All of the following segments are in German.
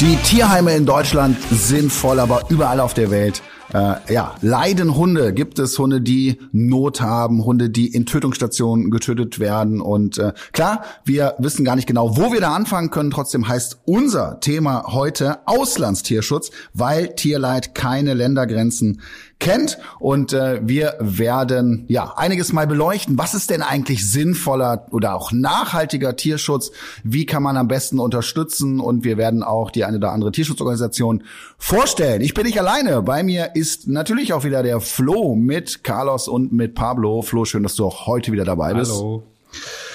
Die Tierheime in Deutschland sind voll, aber überall auf der Welt äh, ja, leiden Hunde. Gibt es Hunde, die Not haben, Hunde, die in Tötungsstationen getötet werden. Und äh, klar, wir wissen gar nicht genau, wo wir da anfangen können. Trotzdem heißt unser Thema heute Auslandstierschutz, weil Tierleid keine Ländergrenzen kennt. Und äh, wir werden ja einiges mal beleuchten. Was ist denn eigentlich sinnvoller oder auch nachhaltiger Tierschutz? Wie kann man am besten unterstützen? Und wir werden auch die eine oder andere Tierschutzorganisation vorstellen. Ich bin nicht alleine. Bei mir ist natürlich auch wieder der Flo mit Carlos und mit Pablo. Flo, schön, dass du auch heute wieder dabei bist. Hallo.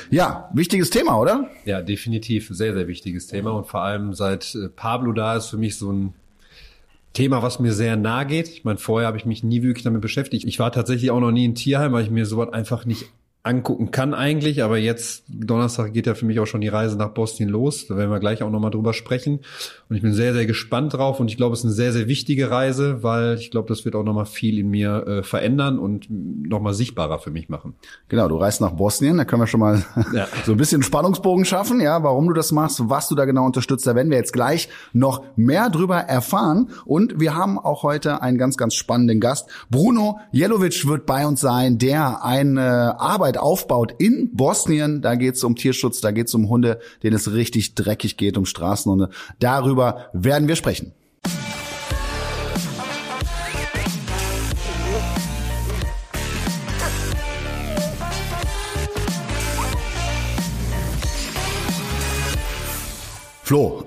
Ja, wichtiges Thema, oder? Ja, definitiv sehr, sehr wichtiges Thema. Und vor allem seit äh, Pablo da ist für mich so ein Thema, was mir sehr nahe geht. Ich meine, vorher habe ich mich nie wirklich damit beschäftigt. Ich war tatsächlich auch noch nie in Tierheim, weil ich mir sowas einfach nicht angucken kann eigentlich, aber jetzt Donnerstag geht ja für mich auch schon die Reise nach Bosnien los. Da werden wir gleich auch nochmal drüber sprechen. Und ich bin sehr, sehr gespannt drauf und ich glaube, es ist eine sehr, sehr wichtige Reise, weil ich glaube, das wird auch nochmal viel in mir äh, verändern und nochmal sichtbarer für mich machen. Genau, du reist nach Bosnien, da können wir schon mal ja. so ein bisschen Spannungsbogen schaffen, ja, warum du das machst, was du da genau unterstützt. Da werden wir jetzt gleich noch mehr drüber erfahren. Und wir haben auch heute einen ganz, ganz spannenden Gast. Bruno Jelovic wird bei uns sein, der eine Arbeit Arbeit aufbaut in Bosnien. Da geht es um Tierschutz, da geht es um Hunde, denen es richtig dreckig geht, um Straßenhunde. Darüber werden wir sprechen. Flo,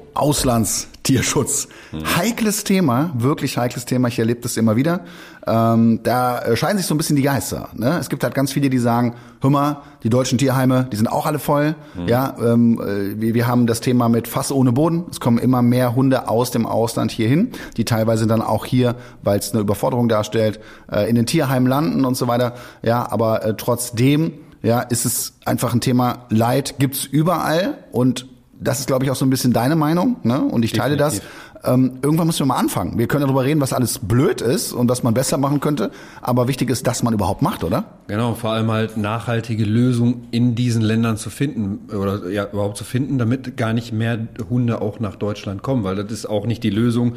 Auslandstierschutz. Mhm. Heikles Thema, wirklich heikles Thema. Ich erlebe das immer wieder. Ähm, da scheiden sich so ein bisschen die Geister. Ne? Es gibt halt ganz viele, die sagen, hör mal, die deutschen Tierheime, die sind auch alle voll. Mhm. Ja, ähm, äh, wir, wir haben das Thema mit Fass ohne Boden. Es kommen immer mehr Hunde aus dem Ausland hier hin, die teilweise dann auch hier, weil es eine Überforderung darstellt, äh, in den Tierheimen landen und so weiter. Ja, aber äh, trotzdem ja, ist es einfach ein Thema Leid gibt's überall und das ist, glaube ich, auch so ein bisschen deine Meinung, ne? Und ich teile Definitiv. das. Ähm, irgendwann müssen wir mal anfangen. Wir können darüber reden, was alles blöd ist und was man besser machen könnte. Aber wichtig ist, dass man überhaupt macht, oder? Genau, vor allem halt nachhaltige Lösungen in diesen Ländern zu finden oder ja überhaupt zu finden, damit gar nicht mehr Hunde auch nach Deutschland kommen, weil das ist auch nicht die Lösung,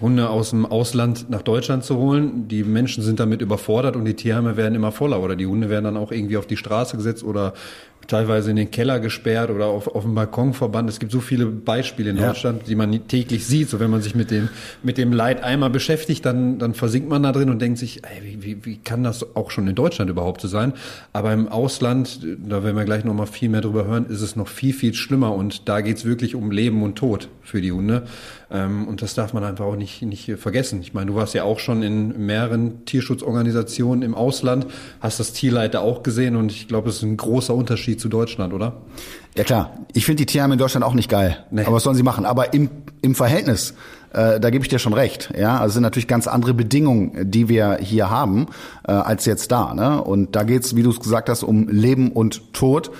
Hunde aus dem Ausland nach Deutschland zu holen. Die Menschen sind damit überfordert und die Tierheime werden immer voller oder die Hunde werden dann auch irgendwie auf die Straße gesetzt oder teilweise in den Keller gesperrt oder auf, auf dem Balkon verbannt. Es gibt so viele Beispiele in ja. Deutschland, die man täglich sieht. So wenn man sich mit dem, mit dem Leid einmal beschäftigt, dann, dann versinkt man da drin und denkt sich, ey, wie, wie, wie kann das auch schon in Deutschland überhaupt so sein? Aber im Ausland, da werden wir gleich noch mal viel mehr drüber hören, ist es noch viel, viel schlimmer und da geht's wirklich um Leben und Tod für die Hunde. Ähm, und das darf man einfach auch nicht, nicht vergessen. Ich meine, du warst ja auch schon in mehreren Tierschutzorganisationen im Ausland, hast das Tierleiter auch gesehen und ich glaube, es ist ein großer Unterschied zu Deutschland, oder? Ja klar, ich finde die Tierheime in Deutschland auch nicht geil. Nee. Aber was sollen sie machen? Aber im, im Verhältnis, äh, da gebe ich dir schon recht. Ja, also sind natürlich ganz andere Bedingungen, die wir hier haben, äh, als jetzt da. Ne? Und da geht's, wie du es gesagt hast, um Leben und Tod.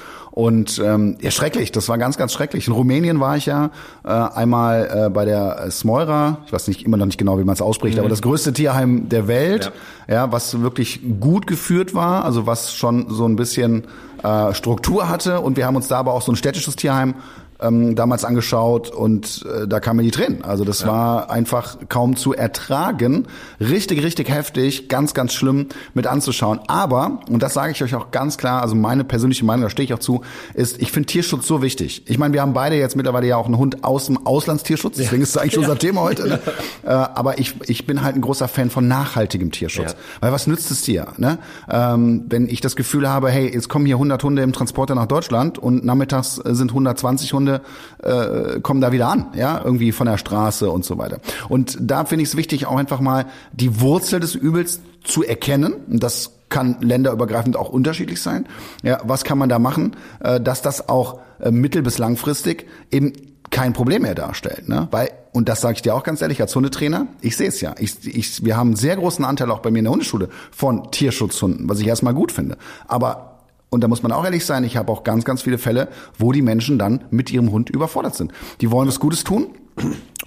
Und ähm, ja, schrecklich, das war ganz, ganz schrecklich. In Rumänien war ich ja äh, einmal äh, bei der Smoira, ich weiß nicht immer noch nicht genau, wie man es ausspricht, mhm. aber das größte Tierheim der Welt, ja. ja, was wirklich gut geführt war, also was schon so ein bisschen äh, Struktur hatte. Und wir haben uns da aber auch so ein städtisches Tierheim ähm, damals angeschaut und äh, da kamen mir die Tränen. Also das ja. war einfach kaum zu ertragen. Richtig, richtig heftig, ganz, ganz schlimm mit anzuschauen. Aber, und das sage ich euch auch ganz klar, also meine persönliche Meinung, da stehe ich auch zu, ist, ich finde Tierschutz so wichtig. Ich meine, wir haben beide jetzt mittlerweile ja auch einen Hund aus dem Auslandstierschutz, deswegen ist es eigentlich ja. unser Thema heute. Ne? äh, aber ich, ich bin halt ein großer Fan von nachhaltigem Tierschutz. Weil was nützt es dir? Ne? Ähm, wenn ich das Gefühl habe, hey, jetzt kommen hier 100 Hunde im Transporter nach Deutschland und nachmittags sind 120 Hunde Hunde äh, kommen da wieder an, ja, irgendwie von der Straße und so weiter. Und da finde ich es wichtig, auch einfach mal die Wurzel des Übels zu erkennen. Und das kann länderübergreifend auch unterschiedlich sein. Ja, was kann man da machen, äh, dass das auch äh, mittel- bis langfristig eben kein Problem mehr darstellt, ne? Weil und das sage ich dir auch ganz ehrlich als Hundetrainer, ich sehe es ja. Ich, ich, wir haben einen sehr großen Anteil auch bei mir in der Hundeschule von Tierschutzhunden, was ich erstmal gut finde. Aber und da muss man auch ehrlich sein, ich habe auch ganz, ganz viele Fälle, wo die Menschen dann mit ihrem Hund überfordert sind. Die wollen was Gutes tun.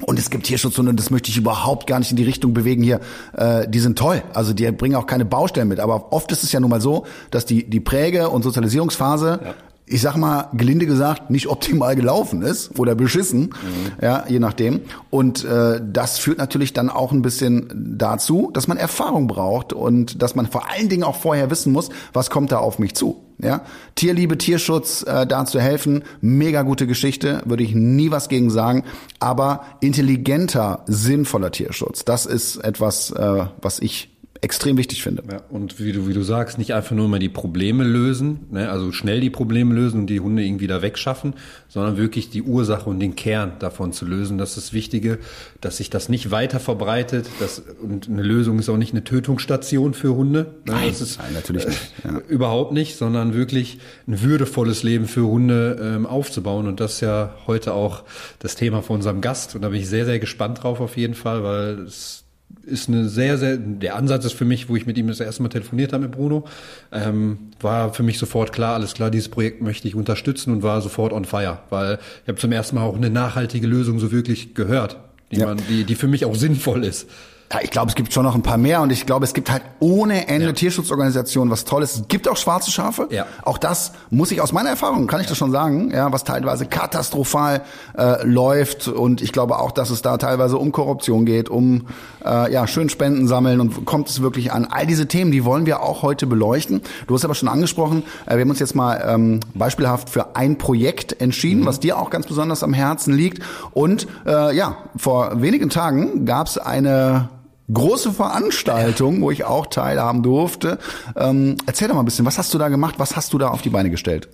Und es gibt Tierschutzhunde, und das möchte ich überhaupt gar nicht in die Richtung bewegen hier. Äh, die sind toll, also die bringen auch keine Baustellen mit. Aber oft ist es ja nun mal so, dass die die Präge- und Sozialisierungsphase ja ich sag mal, gelinde gesagt, nicht optimal gelaufen ist oder beschissen, mhm. ja, je nachdem. Und äh, das führt natürlich dann auch ein bisschen dazu, dass man Erfahrung braucht und dass man vor allen Dingen auch vorher wissen muss, was kommt da auf mich zu. Ja, Tierliebe, Tierschutz, äh, da zu helfen, mega gute Geschichte, würde ich nie was gegen sagen. Aber intelligenter, sinnvoller Tierschutz, das ist etwas, äh, was ich extrem wichtig finde. Ja, und wie du, wie du sagst, nicht einfach nur mal die Probleme lösen, ne, also schnell die Probleme lösen und die Hunde irgendwie da wegschaffen, sondern wirklich die Ursache und den Kern davon zu lösen. Das ist das Wichtige, dass sich das nicht weiter verbreitet. Das, und eine Lösung ist auch nicht eine Tötungsstation für Hunde. Ne, nein, das ist, nein natürlich nicht. Ja. Überhaupt nicht, sondern wirklich ein würdevolles Leben für Hunde ähm, aufzubauen. Und das ist ja heute auch das Thema von unserem Gast. Und da bin ich sehr, sehr gespannt drauf auf jeden Fall, weil es ist eine sehr, sehr, der Ansatz ist für mich, wo ich mit ihm das erste Mal telefoniert habe mit Bruno, ähm, war für mich sofort klar, alles klar, dieses Projekt möchte ich unterstützen und war sofort on fire, weil ich habe zum ersten Mal auch eine nachhaltige Lösung so wirklich gehört, die ja. man, die, die für mich auch sinnvoll ist. Ja, ich glaube, es gibt schon noch ein paar mehr und ich glaube, es gibt halt ohne Ende ja. Tierschutzorganisationen, was Tolles. Es gibt auch schwarze Schafe. Ja. Auch das muss ich aus meiner Erfahrung, kann ich das schon sagen, ja, was teilweise katastrophal äh, läuft und ich glaube auch, dass es da teilweise um Korruption geht, um äh, ja schön Spenden sammeln und kommt es wirklich an. All diese Themen, die wollen wir auch heute beleuchten. Du hast aber schon angesprochen, äh, wir haben uns jetzt mal ähm, beispielhaft für ein Projekt entschieden, mhm. was dir auch ganz besonders am Herzen liegt. Und äh, ja, vor wenigen Tagen gab es eine große Veranstaltung, wo ich auch teilhaben durfte. Ähm, erzähl doch mal ein bisschen, was hast du da gemacht? Was hast du da auf die Beine gestellt?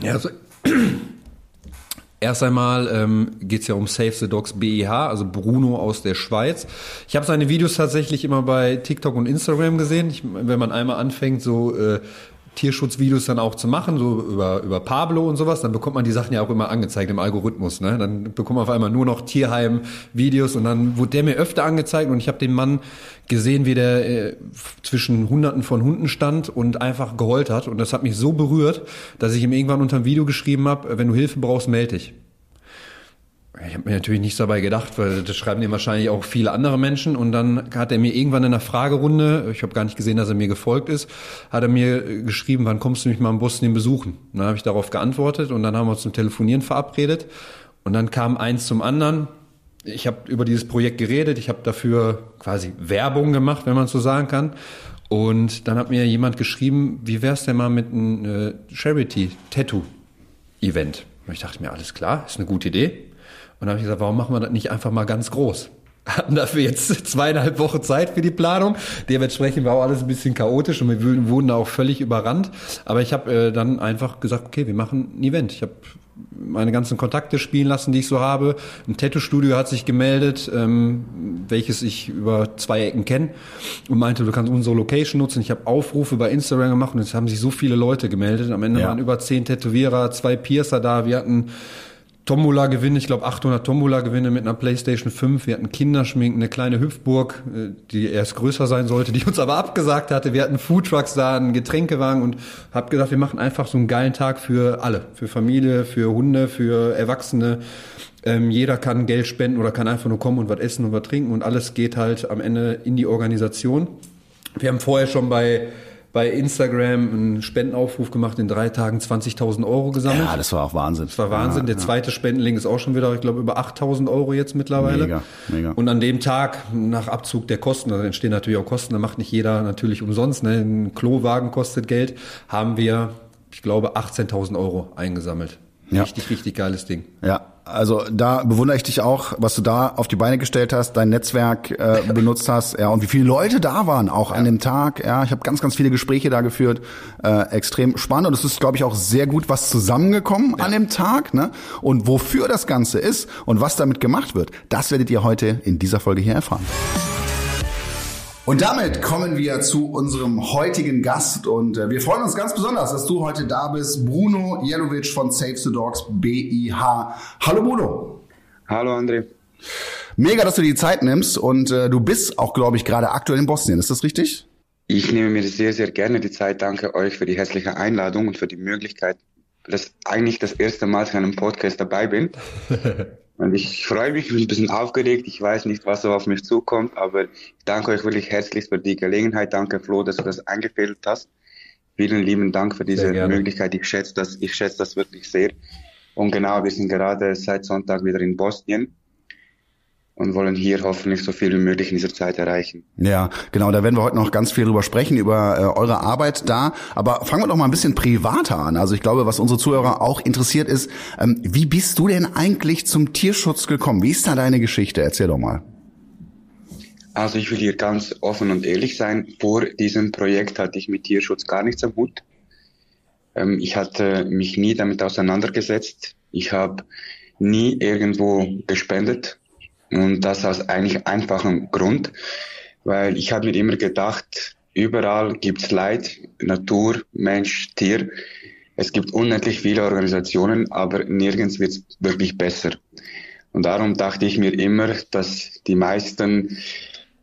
Ja, also Erst einmal ähm, geht es ja um Save the Dogs BEH, also Bruno aus der Schweiz. Ich habe seine Videos tatsächlich immer bei TikTok und Instagram gesehen. Ich, wenn man einmal anfängt, so äh, Tierschutzvideos dann auch zu machen, so über, über Pablo und sowas, dann bekommt man die Sachen ja auch immer angezeigt im Algorithmus. Ne? Dann bekommt man auf einmal nur noch Tierheim-Videos und dann wurde der mir öfter angezeigt und ich habe den Mann gesehen, wie der äh, zwischen Hunderten von Hunden stand und einfach geheult hat. Und das hat mich so berührt, dass ich ihm irgendwann unter dem Video geschrieben habe, wenn du Hilfe brauchst, melde dich. Ich habe mir natürlich nichts dabei gedacht, weil das schreiben dir wahrscheinlich auch viele andere Menschen. Und dann hat er mir irgendwann in einer Fragerunde, ich habe gar nicht gesehen, dass er mir gefolgt ist, hat er mir geschrieben, wann kommst du mich mal im Bosnien besuchen? Und dann habe ich darauf geantwortet und dann haben wir uns zum Telefonieren verabredet. Und dann kam eins zum anderen. Ich habe über dieses Projekt geredet, ich habe dafür quasi Werbung gemacht, wenn man so sagen kann. Und dann hat mir jemand geschrieben, wie wär's denn mal mit einem äh, Charity-Tattoo-Event? Und ich dachte mir, alles klar, ist eine gute Idee und dann habe ich gesagt, warum machen wir das nicht einfach mal ganz groß? Hatten dafür jetzt zweieinhalb Wochen Zeit für die Planung. Dementsprechend war auch alles ein bisschen chaotisch und wir wurden auch völlig überrannt. Aber ich habe äh, dann einfach gesagt, okay, wir machen ein Event. Ich habe meine ganzen Kontakte spielen lassen, die ich so habe. Ein Tattoo-Studio hat sich gemeldet, ähm, welches ich über zwei Ecken kenne und meinte, du kannst unsere Location nutzen. Ich habe Aufrufe bei Instagram gemacht und es haben sich so viele Leute gemeldet. Am Ende ja. waren über zehn Tätowierer, zwei Piercer da. Wir hatten Tombola-Gewinne, ich glaube 800 Tombola-Gewinne mit einer Playstation 5. Wir hatten Kinderschminken, eine kleine Hüpfburg, äh, die erst größer sein sollte, die uns aber abgesagt hatte. Wir hatten Foodtrucks da, einen Getränkewagen und habe gesagt, wir machen einfach so einen geilen Tag für alle, für Familie, für Hunde, für Erwachsene. Ähm, jeder kann Geld spenden oder kann einfach nur kommen und was essen und was trinken und alles geht halt am Ende in die Organisation. Wir haben vorher schon bei bei Instagram einen Spendenaufruf gemacht, in drei Tagen 20.000 Euro gesammelt. Ja, das war auch Wahnsinn. Das war Wahnsinn. Ja, Der zweite Spendenlink ist auch schon wieder, ich glaube, über 8.000 Euro jetzt mittlerweile. Mega, mega. Und an dem Tag, nach Abzug der Kosten, da entstehen natürlich auch Kosten, da macht nicht jeder natürlich umsonst, ne? ein Klowagen kostet Geld, haben wir, ich glaube, 18.000 Euro eingesammelt. Ja. Richtig, richtig geiles Ding. Ja, also da bewundere ich dich auch, was du da auf die Beine gestellt hast, dein Netzwerk äh, benutzt hast, ja, und wie viele Leute da waren, auch ja. an dem Tag. Ja, ich habe ganz, ganz viele Gespräche da geführt, äh, extrem spannend. Und es ist, glaube ich, auch sehr gut was zusammengekommen ja. an dem Tag, ne? Und wofür das Ganze ist und was damit gemacht wird, das werdet ihr heute in dieser Folge hier erfahren. Und damit kommen wir zu unserem heutigen Gast und äh, wir freuen uns ganz besonders, dass du heute da bist, Bruno Jelovic von Save the Dogs BIH. Hallo Bruno. Hallo André. Mega, dass du dir die Zeit nimmst und äh, du bist auch, glaube ich, gerade aktuell in Bosnien. Ist das richtig? Ich nehme mir sehr, sehr gerne die Zeit. Danke euch für die herzliche Einladung und für die Möglichkeit, dass eigentlich das erste Mal in einem Podcast dabei bin. Und ich freue mich, bin ein bisschen aufgeregt. Ich weiß nicht, was so auf mich zukommt, aber ich danke euch wirklich herzlich für die Gelegenheit. Danke, Flo, dass du das eingefädelt hast. Vielen lieben Dank für diese Möglichkeit. Ich schätze das, ich schätze das wirklich sehr. Und genau, wir sind gerade seit Sonntag wieder in Bosnien und wollen hier hoffentlich so viel wie möglich in dieser Zeit erreichen. Ja, genau, da werden wir heute noch ganz viel drüber sprechen, über äh, eure Arbeit da. Aber fangen wir doch mal ein bisschen privater an. Also ich glaube, was unsere Zuhörer auch interessiert ist, ähm, wie bist du denn eigentlich zum Tierschutz gekommen? Wie ist da deine Geschichte? Erzähl doch mal. Also ich will hier ganz offen und ehrlich sein. Vor diesem Projekt hatte ich mit Tierschutz gar nichts am Hut. Ähm, ich hatte mich nie damit auseinandergesetzt. Ich habe nie irgendwo gespendet und das aus eigentlich einfachem Grund, weil ich habe mir immer gedacht, überall gibt's Leid, Natur, Mensch, Tier. Es gibt unendlich viele Organisationen, aber nirgends wird's wirklich besser. Und darum dachte ich mir immer, dass die meisten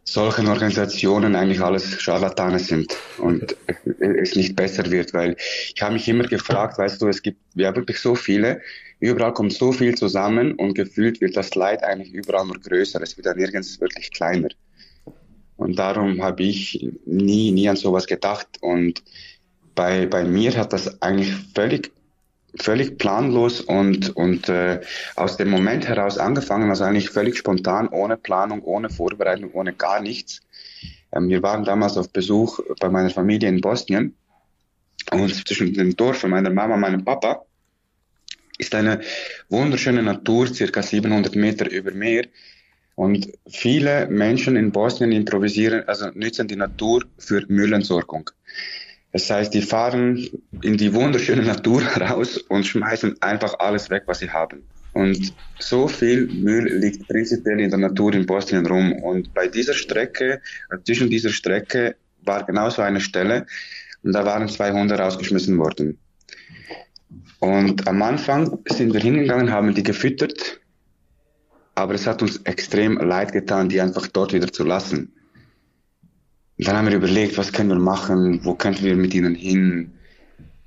solchen Organisationen eigentlich alles Scharlatane sind und es nicht besser wird, weil ich habe mich immer gefragt, weißt du, es gibt ja wirklich so viele, überall kommt so viel zusammen und gefühlt wird das Leid eigentlich überall nur größer, es wird dann nirgends wirklich kleiner. Und darum habe ich nie, nie an sowas gedacht und bei, bei mir hat das eigentlich völlig völlig planlos und, und äh, aus dem Moment heraus angefangen, also eigentlich völlig spontan, ohne Planung, ohne Vorbereitung, ohne gar nichts. Ähm, wir waren damals auf Besuch bei meiner Familie in Bosnien und zwischen dem Dorf von meiner Mama und meinem Papa ist eine wunderschöne Natur, circa 700 Meter über Meer. Und viele Menschen in Bosnien improvisieren, also nützen die Natur für Müllentsorgung. Das heißt, die fahren in die wunderschöne Natur raus und schmeißen einfach alles weg, was sie haben. Und so viel Müll liegt prinzipiell in der Natur in Bosnien rum. Und bei dieser Strecke, zwischen dieser Strecke, war genauso eine Stelle und da waren zwei Hunde rausgeschmissen worden. Und am Anfang sind wir hingegangen, haben die gefüttert, aber es hat uns extrem leid getan, die einfach dort wieder zu lassen. Und dann haben wir überlegt, was können wir machen, wo könnten wir mit ihnen hin.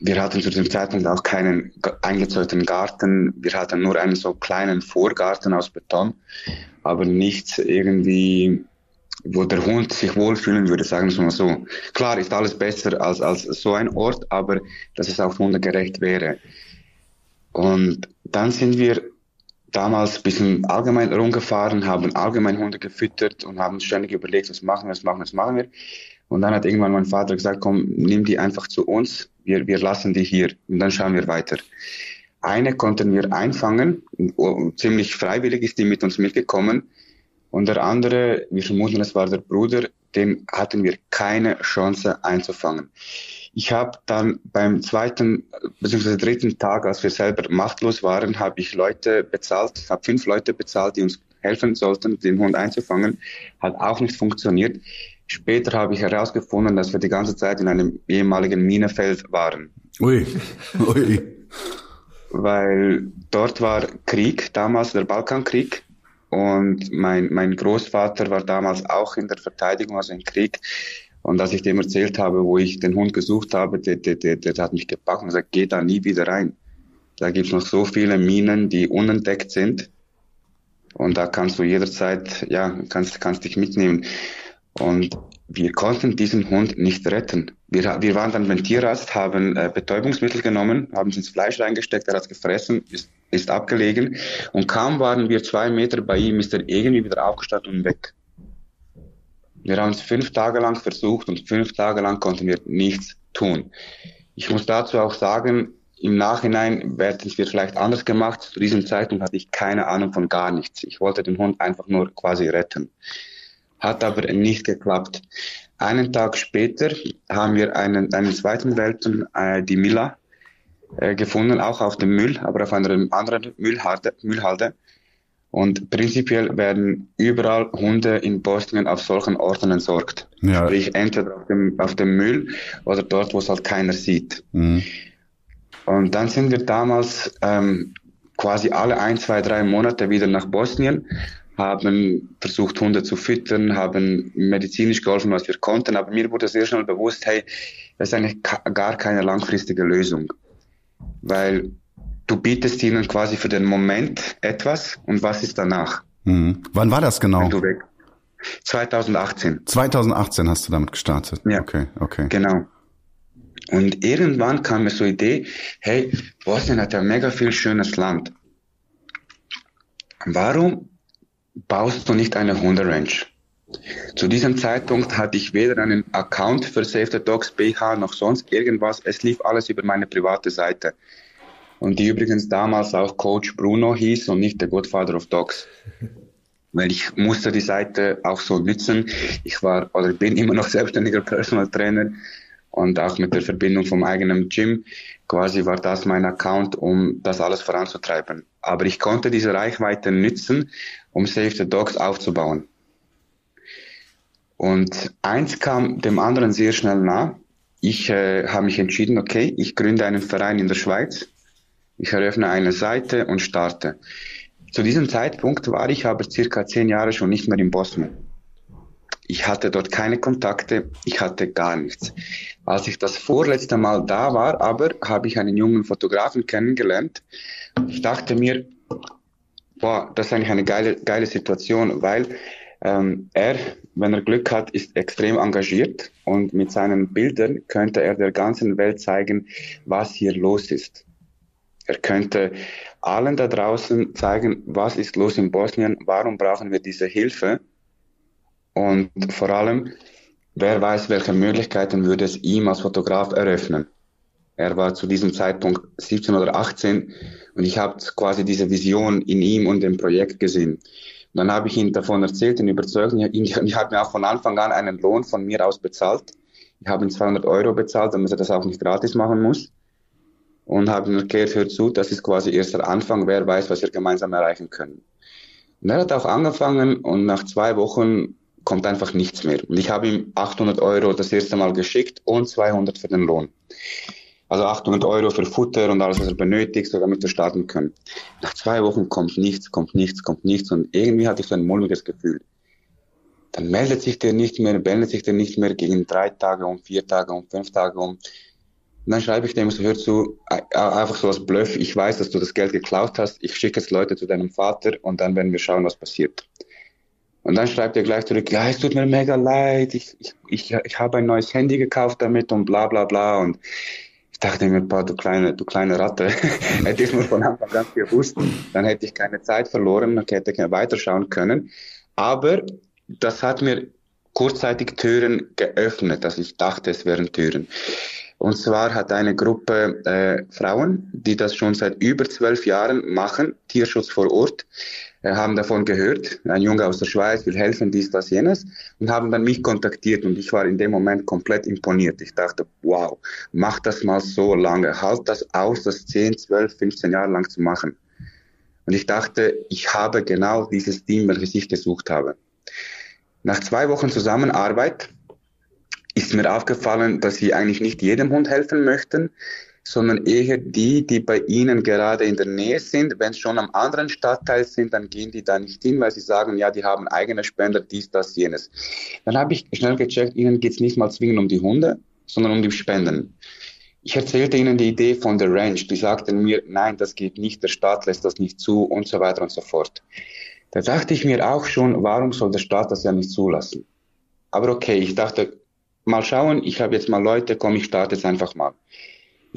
Wir hatten zu dem Zeitpunkt auch keinen eingezäunten Garten. Wir hatten nur einen so kleinen Vorgarten aus Beton, aber nichts irgendwie, wo der Hund sich wohlfühlen würde, sagen wir mal so. Klar ist alles besser als, als so ein Ort, aber dass es auch hundegerecht wäre. Und dann sind wir damals ein bisschen allgemein rumgefahren, haben allgemein Hunde gefüttert und haben ständig überlegt, was machen wir, was machen wir, was machen wir. Und dann hat irgendwann mein Vater gesagt, komm, nimm die einfach zu uns, wir, wir lassen die hier und dann schauen wir weiter. Eine konnten wir einfangen, ziemlich freiwillig ist die mit uns mitgekommen. Und der andere, wir vermuten, es war der Bruder, dem hatten wir keine Chance einzufangen. Ich habe dann beim zweiten bzw. dritten Tag, als wir selber machtlos waren, habe ich Leute bezahlt, habe fünf Leute bezahlt, die uns helfen sollten, den Hund einzufangen. Hat auch nicht funktioniert. Später habe ich herausgefunden, dass wir die ganze Zeit in einem ehemaligen Minenfeld waren. Ui, ui. Weil dort war Krieg, damals der Balkankrieg. Und mein, mein Großvater war damals auch in der Verteidigung, also im Krieg. Und als ich dem erzählt habe, wo ich den Hund gesucht habe, der, der, der, der hat mich gepackt und gesagt, geh da nie wieder rein. Da gibt's noch so viele Minen, die unentdeckt sind. Und da kannst du jederzeit, ja, kannst, kannst dich mitnehmen. Und wir konnten diesen Hund nicht retten. Wir, wir waren dann beim Tierarzt, haben äh, Betäubungsmittel genommen, haben es ins Fleisch reingesteckt, er hat es gefressen, ist, ist abgelegen. Und kaum waren wir zwei Meter bei ihm, ist er irgendwie wieder aufgestanden und weg. Wir haben es fünf Tage lang versucht und fünf Tage lang konnten wir nichts tun. Ich muss dazu auch sagen, im Nachhinein hätten wir vielleicht anders gemacht. Zu diesem Zeitpunkt hatte ich keine Ahnung von gar nichts. Ich wollte den Hund einfach nur quasi retten. Hat aber nicht geklappt. Einen Tag später haben wir einen, einen zweiten Welpen, äh, die Mila, äh, gefunden, auch auf dem Müll, aber auf einer anderen Müllhalde. Müllhalde. Und prinzipiell werden überall Hunde in Bosnien auf solchen Orten entsorgt. Ja. Sprich, entweder auf dem, auf dem Müll oder dort, wo es halt keiner sieht. Mhm. Und dann sind wir damals ähm, quasi alle ein, zwei, drei Monate wieder nach Bosnien, haben versucht, Hunde zu füttern, haben medizinisch geholfen, was wir konnten. Aber mir wurde sehr schnell bewusst, hey, das ist eigentlich gar keine langfristige Lösung. Weil du bietest ihnen quasi für den Moment etwas und was ist danach? Mhm. Wann war das genau? 2018. 2018 hast du damit gestartet. Ja. Okay, okay. Genau. Und irgendwann kam mir so die Idee, hey, Bosnien hat ja mega viel schönes Land. Warum baust du nicht eine Hunderanch? Zu diesem Zeitpunkt hatte ich weder einen Account für Save the Dogs BH noch sonst irgendwas. Es lief alles über meine private Seite. Und die übrigens damals auch Coach Bruno hieß und nicht der Godfather of Dogs. Weil ich musste die Seite auch so nützen. Ich war oder bin immer noch selbstständiger Personal Trainer und auch mit der Verbindung vom eigenen Gym. Quasi war das mein Account, um das alles voranzutreiben. Aber ich konnte diese Reichweite nützen, um Save the Dogs aufzubauen. Und eins kam dem anderen sehr schnell nah. Ich äh, habe mich entschieden, okay, ich gründe einen Verein in der Schweiz. Ich eröffne eine Seite und starte. Zu diesem Zeitpunkt war ich aber circa zehn Jahre schon nicht mehr in Bosnien. Ich hatte dort keine Kontakte, ich hatte gar nichts. Als ich das vorletzte Mal da war, aber habe ich einen jungen Fotografen kennengelernt. Ich dachte mir, boah, das ist eigentlich eine geile, geile Situation, weil ähm, er, wenn er Glück hat, ist extrem engagiert und mit seinen Bildern könnte er der ganzen Welt zeigen, was hier los ist. Er könnte allen da draußen zeigen, was ist los in Bosnien, warum brauchen wir diese Hilfe und vor allem, wer weiß, welche Möglichkeiten würde es ihm als Fotograf eröffnen. Er war zu diesem Zeitpunkt 17 oder 18 und ich habe quasi diese Vision in ihm und dem Projekt gesehen. Und dann habe ich ihn davon erzählt, ihn überzeugt. Und ich, ich habe mir auch von Anfang an einen Lohn von mir aus bezahlt. Ich habe ihm 200 Euro bezahlt, damit er das auch nicht gratis machen muss. Und habe ihm erklärt, hör zu, das ist quasi erst der Anfang, wer weiß, was wir gemeinsam erreichen können. Und er hat auch angefangen und nach zwei Wochen kommt einfach nichts mehr. Und ich habe ihm 800 Euro das erste Mal geschickt und 200 für den Lohn. Also 800 Euro für Futter und alles, was er benötigt, so damit wir starten können. Nach zwei Wochen kommt nichts, kommt nichts, kommt nichts und irgendwie hatte ich so ein mulmiges Gefühl. Dann meldet sich der nicht mehr, meldet sich der nicht mehr gegen drei Tage um, vier Tage um, fünf Tage um. Und dann schreibe ich dem so, hör zu, einfach so als Bluff, ich weiß, dass du das Geld geklaut hast, ich schicke jetzt Leute zu deinem Vater und dann werden wir schauen, was passiert. Und dann schreibt er gleich zurück, ja, es tut mir mega leid, ich, ich, ich, ich habe ein neues Handy gekauft damit und bla bla bla und ich dachte mir, boah, du kleine, du kleine Ratte, hätte ich nur von Anfang an gewusst, dann hätte ich keine Zeit verloren, dann hätte ich weiterschauen können. Aber das hat mir kurzzeitig Türen geöffnet, dass ich dachte, es wären Türen. Und zwar hat eine Gruppe äh, Frauen, die das schon seit über zwölf Jahren machen, Tierschutz vor Ort, haben davon gehört, ein Junge aus der Schweiz will helfen, dies, das, jenes, und haben dann mich kontaktiert und ich war in dem Moment komplett imponiert. Ich dachte, wow, mach das mal so lange, halt das aus, das 10, 12, 15 Jahre lang zu machen. Und ich dachte, ich habe genau dieses Team, welches ich gesucht habe. Nach zwei Wochen Zusammenarbeit ist mir aufgefallen, dass sie eigentlich nicht jedem Hund helfen möchten, sondern eher die, die bei ihnen gerade in der Nähe sind. Wenn es schon am anderen Stadtteil sind, dann gehen die da nicht hin, weil sie sagen, ja, die haben eigene Spender, dies, das, jenes. Dann habe ich schnell gecheckt, ihnen geht es nicht mal zwingend um die Hunde, sondern um die Spenden. Ich erzählte ihnen die Idee von der Ranch. Die sagten mir, nein, das geht nicht, der Staat lässt das nicht zu und so weiter und so fort. Da dachte ich mir auch schon, warum soll der Staat das ja nicht zulassen? Aber okay, ich dachte, mal schauen, ich habe jetzt mal Leute, komm, ich starte jetzt einfach mal.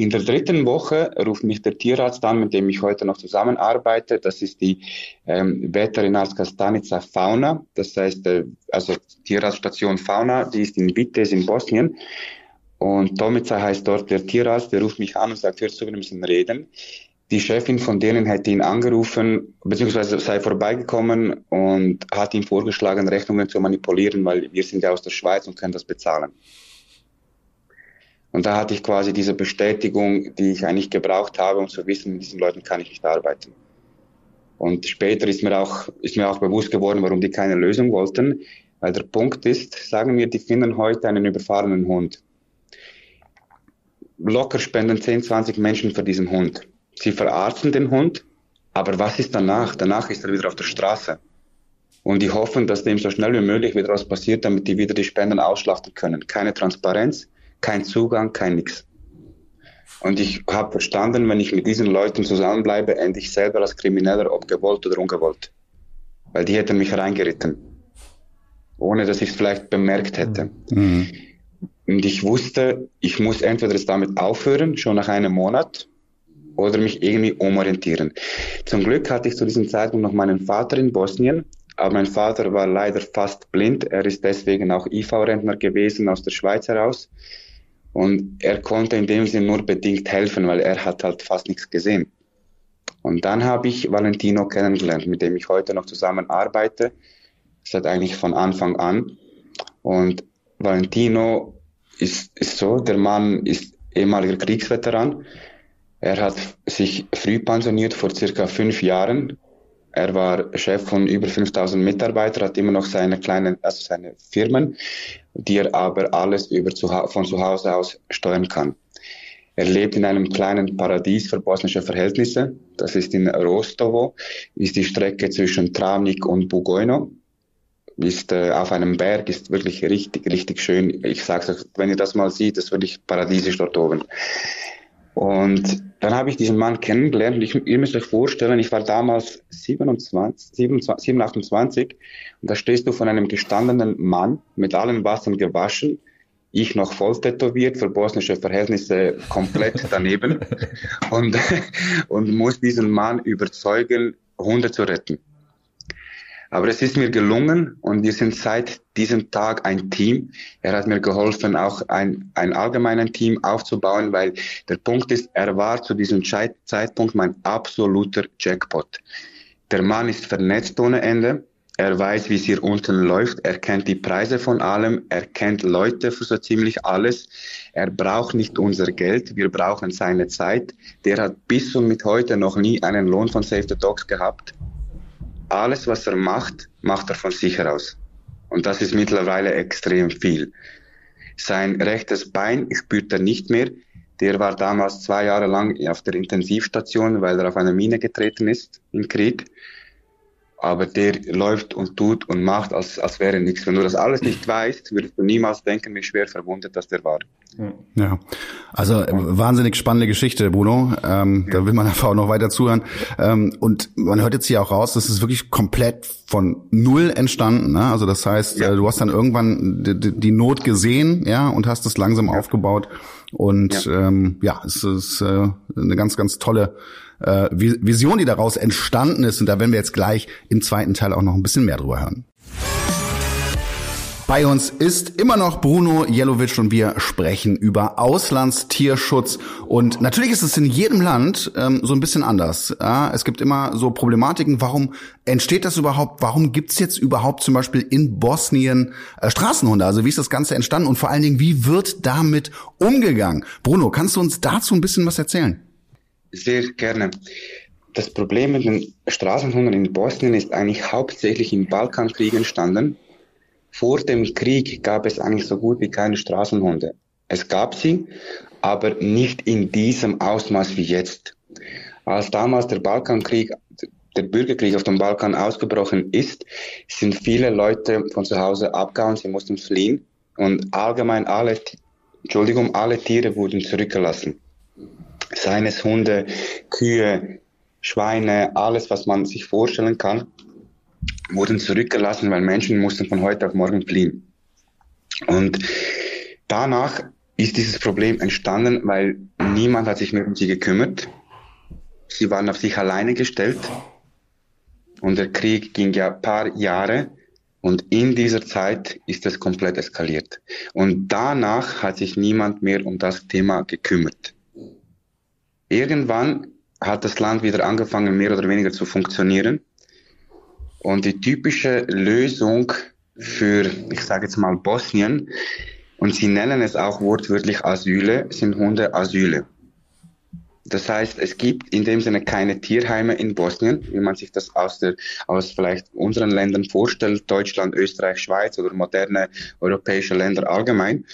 In der dritten Woche ruft mich der Tierarzt an, mit dem ich heute noch zusammenarbeite. Das ist die ähm, Veterinarska Stanica Fauna, das heißt, äh, also Tierarztstation Fauna, die ist in Vitez in Bosnien. Und Tomica heißt dort der Tierarzt, der ruft mich an und sagt, hör zu, wir müssen reden. Die Chefin von denen hätte ihn angerufen, beziehungsweise sei vorbeigekommen und hat ihm vorgeschlagen, Rechnungen zu manipulieren, weil wir sind ja aus der Schweiz und können das bezahlen. Und da hatte ich quasi diese Bestätigung, die ich eigentlich gebraucht habe, um zu wissen, mit diesen Leuten kann ich nicht arbeiten. Und später ist mir auch, ist mir auch bewusst geworden, warum die keine Lösung wollten. Weil der Punkt ist, sagen wir, die finden heute einen überfahrenen Hund. Locker spenden 10, 20 Menschen für diesen Hund. Sie verarzten den Hund, aber was ist danach? Danach ist er wieder auf der Straße. Und die hoffen, dass dem so schnell wie möglich wieder was passiert, damit die wieder die Spenden ausschlachten können. Keine Transparenz, kein Zugang, kein nix. Und ich habe verstanden, wenn ich mit diesen Leuten zusammenbleibe, ende ich selber als Krimineller, ob gewollt oder ungewollt. Weil die hätten mich reingeritten. Ohne dass ich es vielleicht bemerkt hätte. Mhm. Und ich wusste, ich muss entweder es damit aufhören, schon nach einem Monat, oder mich irgendwie umorientieren. Zum Glück hatte ich zu diesem Zeitpunkt noch meinen Vater in Bosnien, aber mein Vater war leider fast blind. Er ist deswegen auch IV-Rentner gewesen aus der Schweiz heraus. Und er konnte in dem Sinne nur bedingt helfen, weil er hat halt fast nichts gesehen. Und dann habe ich Valentino kennengelernt, mit dem ich heute noch zusammen arbeite. Hat eigentlich von Anfang an. Und Valentino ist, ist so, der Mann ist ehemaliger Kriegsveteran. Er hat sich früh pensioniert vor circa fünf Jahren. Er war Chef von über 5000 Mitarbeitern, hat immer noch seine kleinen, also seine Firmen, die er aber alles über zu, von zu Hause aus steuern kann. Er lebt in einem kleinen Paradies für bosnische Verhältnisse. Das ist in Rostovo, ist die Strecke zwischen Travnik und Bugojno. Ist äh, auf einem Berg, ist wirklich richtig, richtig schön. Ich sage wenn ihr das mal seht, ist wirklich paradiesisch dort oben. Und dann habe ich diesen Mann kennengelernt und ich, ihr müsst euch vorstellen, ich war damals 27, 27, 27 und da stehst du von einem gestandenen Mann mit allen Wassern gewaschen, ich noch voll tätowiert, für bosnische Verhältnisse komplett daneben und, und muss diesen Mann überzeugen, Hunde zu retten. Aber es ist mir gelungen und wir sind seit diesem Tag ein Team. Er hat mir geholfen, auch ein, ein allgemeinen Team aufzubauen, weil der Punkt ist, er war zu diesem Zeitpunkt mein absoluter Jackpot. Der Mann ist vernetzt ohne Ende. Er weiß, wie es hier unten läuft. Er kennt die Preise von allem. Er kennt Leute für so ziemlich alles. Er braucht nicht unser Geld. Wir brauchen seine Zeit. Der hat bis und mit heute noch nie einen Lohn von Save the Dogs gehabt. Alles, was er macht, macht er von sich heraus. Und das ist mittlerweile extrem viel. Sein rechtes Bein spürt er nicht mehr. Der war damals zwei Jahre lang auf der Intensivstation, weil er auf eine Mine getreten ist im Krieg aber der läuft und tut und macht, als, als wäre nichts. Wenn du das alles nicht weißt, würdest du niemals denken, wie schwer verwundet das der war. Ja, also wahnsinnig spannende Geschichte, Bruno. Ähm, ja. Da will man einfach auch noch weiter zuhören. Ähm, und man hört jetzt hier auch raus, das ist wirklich komplett von null entstanden. Ne? Also das heißt, ja. äh, du hast dann irgendwann die, die, Not gesehen, ja, und hast es langsam ja. aufgebaut. Und ja, ähm, ja es ist äh, eine ganz, ganz tolle äh, Vision, die daraus entstanden ist. Und da werden wir jetzt gleich im zweiten Teil auch noch ein bisschen mehr drüber hören. Bei uns ist immer noch Bruno Jelovic und wir sprechen über Auslandstierschutz. Und natürlich ist es in jedem Land ähm, so ein bisschen anders. Ja, es gibt immer so Problematiken. Warum entsteht das überhaupt? Warum gibt's jetzt überhaupt zum Beispiel in Bosnien äh, Straßenhunde? Also wie ist das Ganze entstanden? Und vor allen Dingen, wie wird damit umgegangen? Bruno, kannst du uns dazu ein bisschen was erzählen? Sehr gerne. Das Problem mit den Straßenhunden in Bosnien ist eigentlich hauptsächlich im Balkankrieg entstanden. Vor dem Krieg gab es eigentlich so gut wie keine Straßenhunde. Es gab sie, aber nicht in diesem Ausmaß wie jetzt. Als damals der Balkankrieg, der Bürgerkrieg auf dem Balkan ausgebrochen ist, sind viele Leute von zu Hause abgehauen, sie mussten fliehen und allgemein alle, Entschuldigung, alle Tiere wurden zurückgelassen seien es Hunde, Kühe, Schweine, alles, was man sich vorstellen kann, wurden zurückgelassen, weil Menschen mussten von heute auf morgen fliehen. Und danach ist dieses Problem entstanden, weil niemand hat sich mehr um sie gekümmert. Sie waren auf sich alleine gestellt. Und der Krieg ging ja ein paar Jahre. Und in dieser Zeit ist es komplett eskaliert. Und danach hat sich niemand mehr um das Thema gekümmert. Irgendwann hat das Land wieder angefangen, mehr oder weniger zu funktionieren. Und die typische Lösung für, ich sage jetzt mal Bosnien, und sie nennen es auch wortwörtlich Asyle, sind Hundeasyle. Das heißt, es gibt in dem Sinne keine Tierheime in Bosnien, wie man sich das aus, der, aus vielleicht unseren Ländern vorstellt, Deutschland, Österreich, Schweiz oder moderne europäische Länder allgemein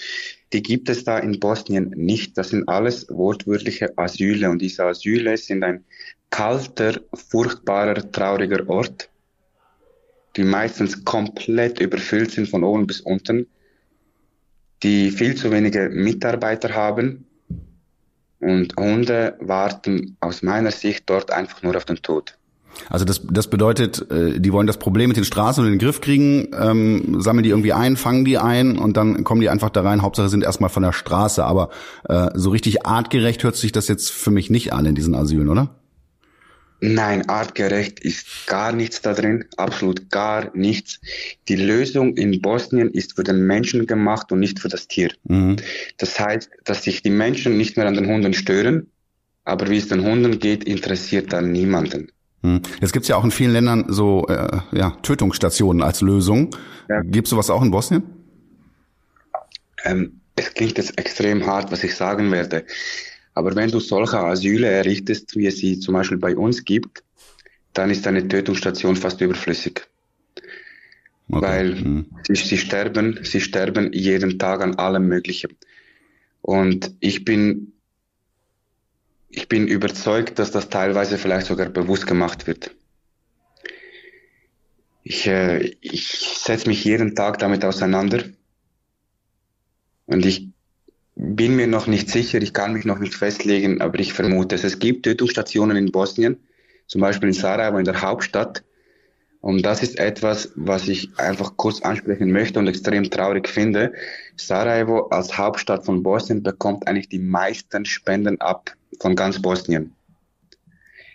die gibt es da in Bosnien nicht. Das sind alles wortwörtliche Asyle und diese Asyle sind ein kalter, furchtbarer, trauriger Ort, die meistens komplett überfüllt sind von oben bis unten, die viel zu wenige Mitarbeiter haben und Hunde warten aus meiner Sicht dort einfach nur auf den Tod. Also das, das bedeutet, äh, die wollen das Problem mit den Straßen in den Griff kriegen, ähm, sammeln die irgendwie ein, fangen die ein und dann kommen die einfach da rein. Hauptsache sind erstmal von der Straße. Aber äh, so richtig artgerecht hört sich das jetzt für mich nicht an in diesen Asylen, oder? Nein, artgerecht ist gar nichts da drin, absolut gar nichts. Die Lösung in Bosnien ist für den Menschen gemacht und nicht für das Tier. Mhm. Das heißt, dass sich die Menschen nicht mehr an den Hunden stören, aber wie es den Hunden geht, interessiert dann niemanden. Mhm. Jetzt gibt's ja auch in vielen Ländern so äh, ja, Tötungsstationen als Lösung. Ja. Gibt's sowas auch in Bosnien? Ähm, es klingt jetzt extrem hart, was ich sagen werde. Aber wenn du solche Asyle errichtest, wie es sie zum Beispiel bei uns gibt, dann ist eine Tötungsstation fast überflüssig. Okay. Weil hm. sie, sie sterben, sie sterben jeden Tag an allem Möglichen. Und ich bin, ich bin überzeugt, dass das teilweise vielleicht sogar bewusst gemacht wird. Ich, äh, ich setze mich jeden Tag damit auseinander. Und ich bin mir noch nicht sicher, ich kann mich noch nicht festlegen, aber ich vermute es. Es gibt Tötungsstationen in Bosnien, zum Beispiel in Sarajevo, in der Hauptstadt. Und das ist etwas, was ich einfach kurz ansprechen möchte und extrem traurig finde. Sarajevo als Hauptstadt von Bosnien bekommt eigentlich die meisten Spenden ab von ganz Bosnien.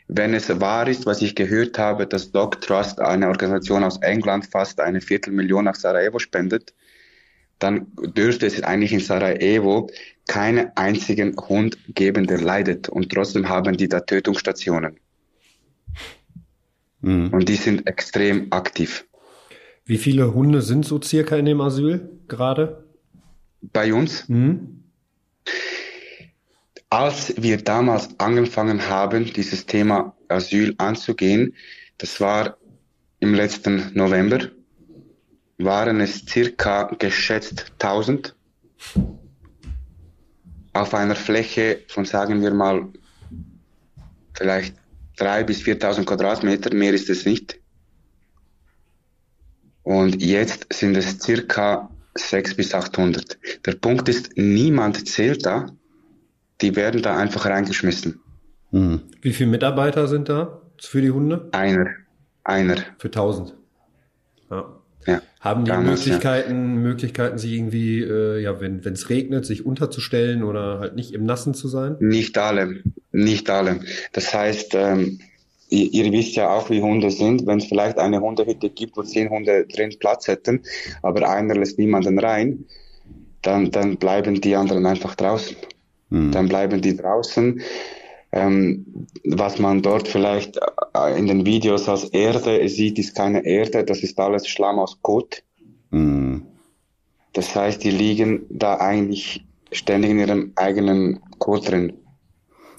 Wenn es wahr ist, was ich gehört habe, dass Dog Trust, eine Organisation aus England, fast eine Viertelmillion nach Sarajevo spendet, dann dürfte es eigentlich in Sarajevo keinen einzigen Hund geben, der leidet. Und trotzdem haben die da Tötungsstationen. Mhm. Und die sind extrem aktiv. Wie viele Hunde sind so circa in dem Asyl gerade? Bei uns? Mhm. Als wir damals angefangen haben, dieses Thema Asyl anzugehen, das war im letzten November, waren es circa geschätzt 1000 auf einer Fläche von, sagen wir mal, vielleicht 3.000 bis 4.000 Quadratmeter, mehr ist es nicht. Und jetzt sind es circa 600 bis 800. Der Punkt ist, niemand zählt da, die werden da einfach reingeschmissen. Hm. Wie viele Mitarbeiter sind da für die Hunde? Einer. Einer. Für 1000. Ja. Ja, Haben die damals, Möglichkeiten, ja. Möglichkeiten, sich irgendwie, äh, ja, wenn es regnet, sich unterzustellen oder halt nicht im Nassen zu sein? Nicht alle, nicht alle. Das heißt, ähm, ihr, ihr wisst ja auch, wie Hunde sind. Wenn es vielleicht eine Hundehütte gibt, wo zehn Hunde drin Platz hätten, aber einer lässt niemanden rein, dann, dann bleiben die anderen einfach draußen. Hm. Dann bleiben die draußen. Ähm, was man dort vielleicht äh, in den Videos als Erde sieht, ist keine Erde, das ist alles Schlamm aus Kot. Mm. Das heißt, die liegen da eigentlich ständig in ihrem eigenen Kot drin.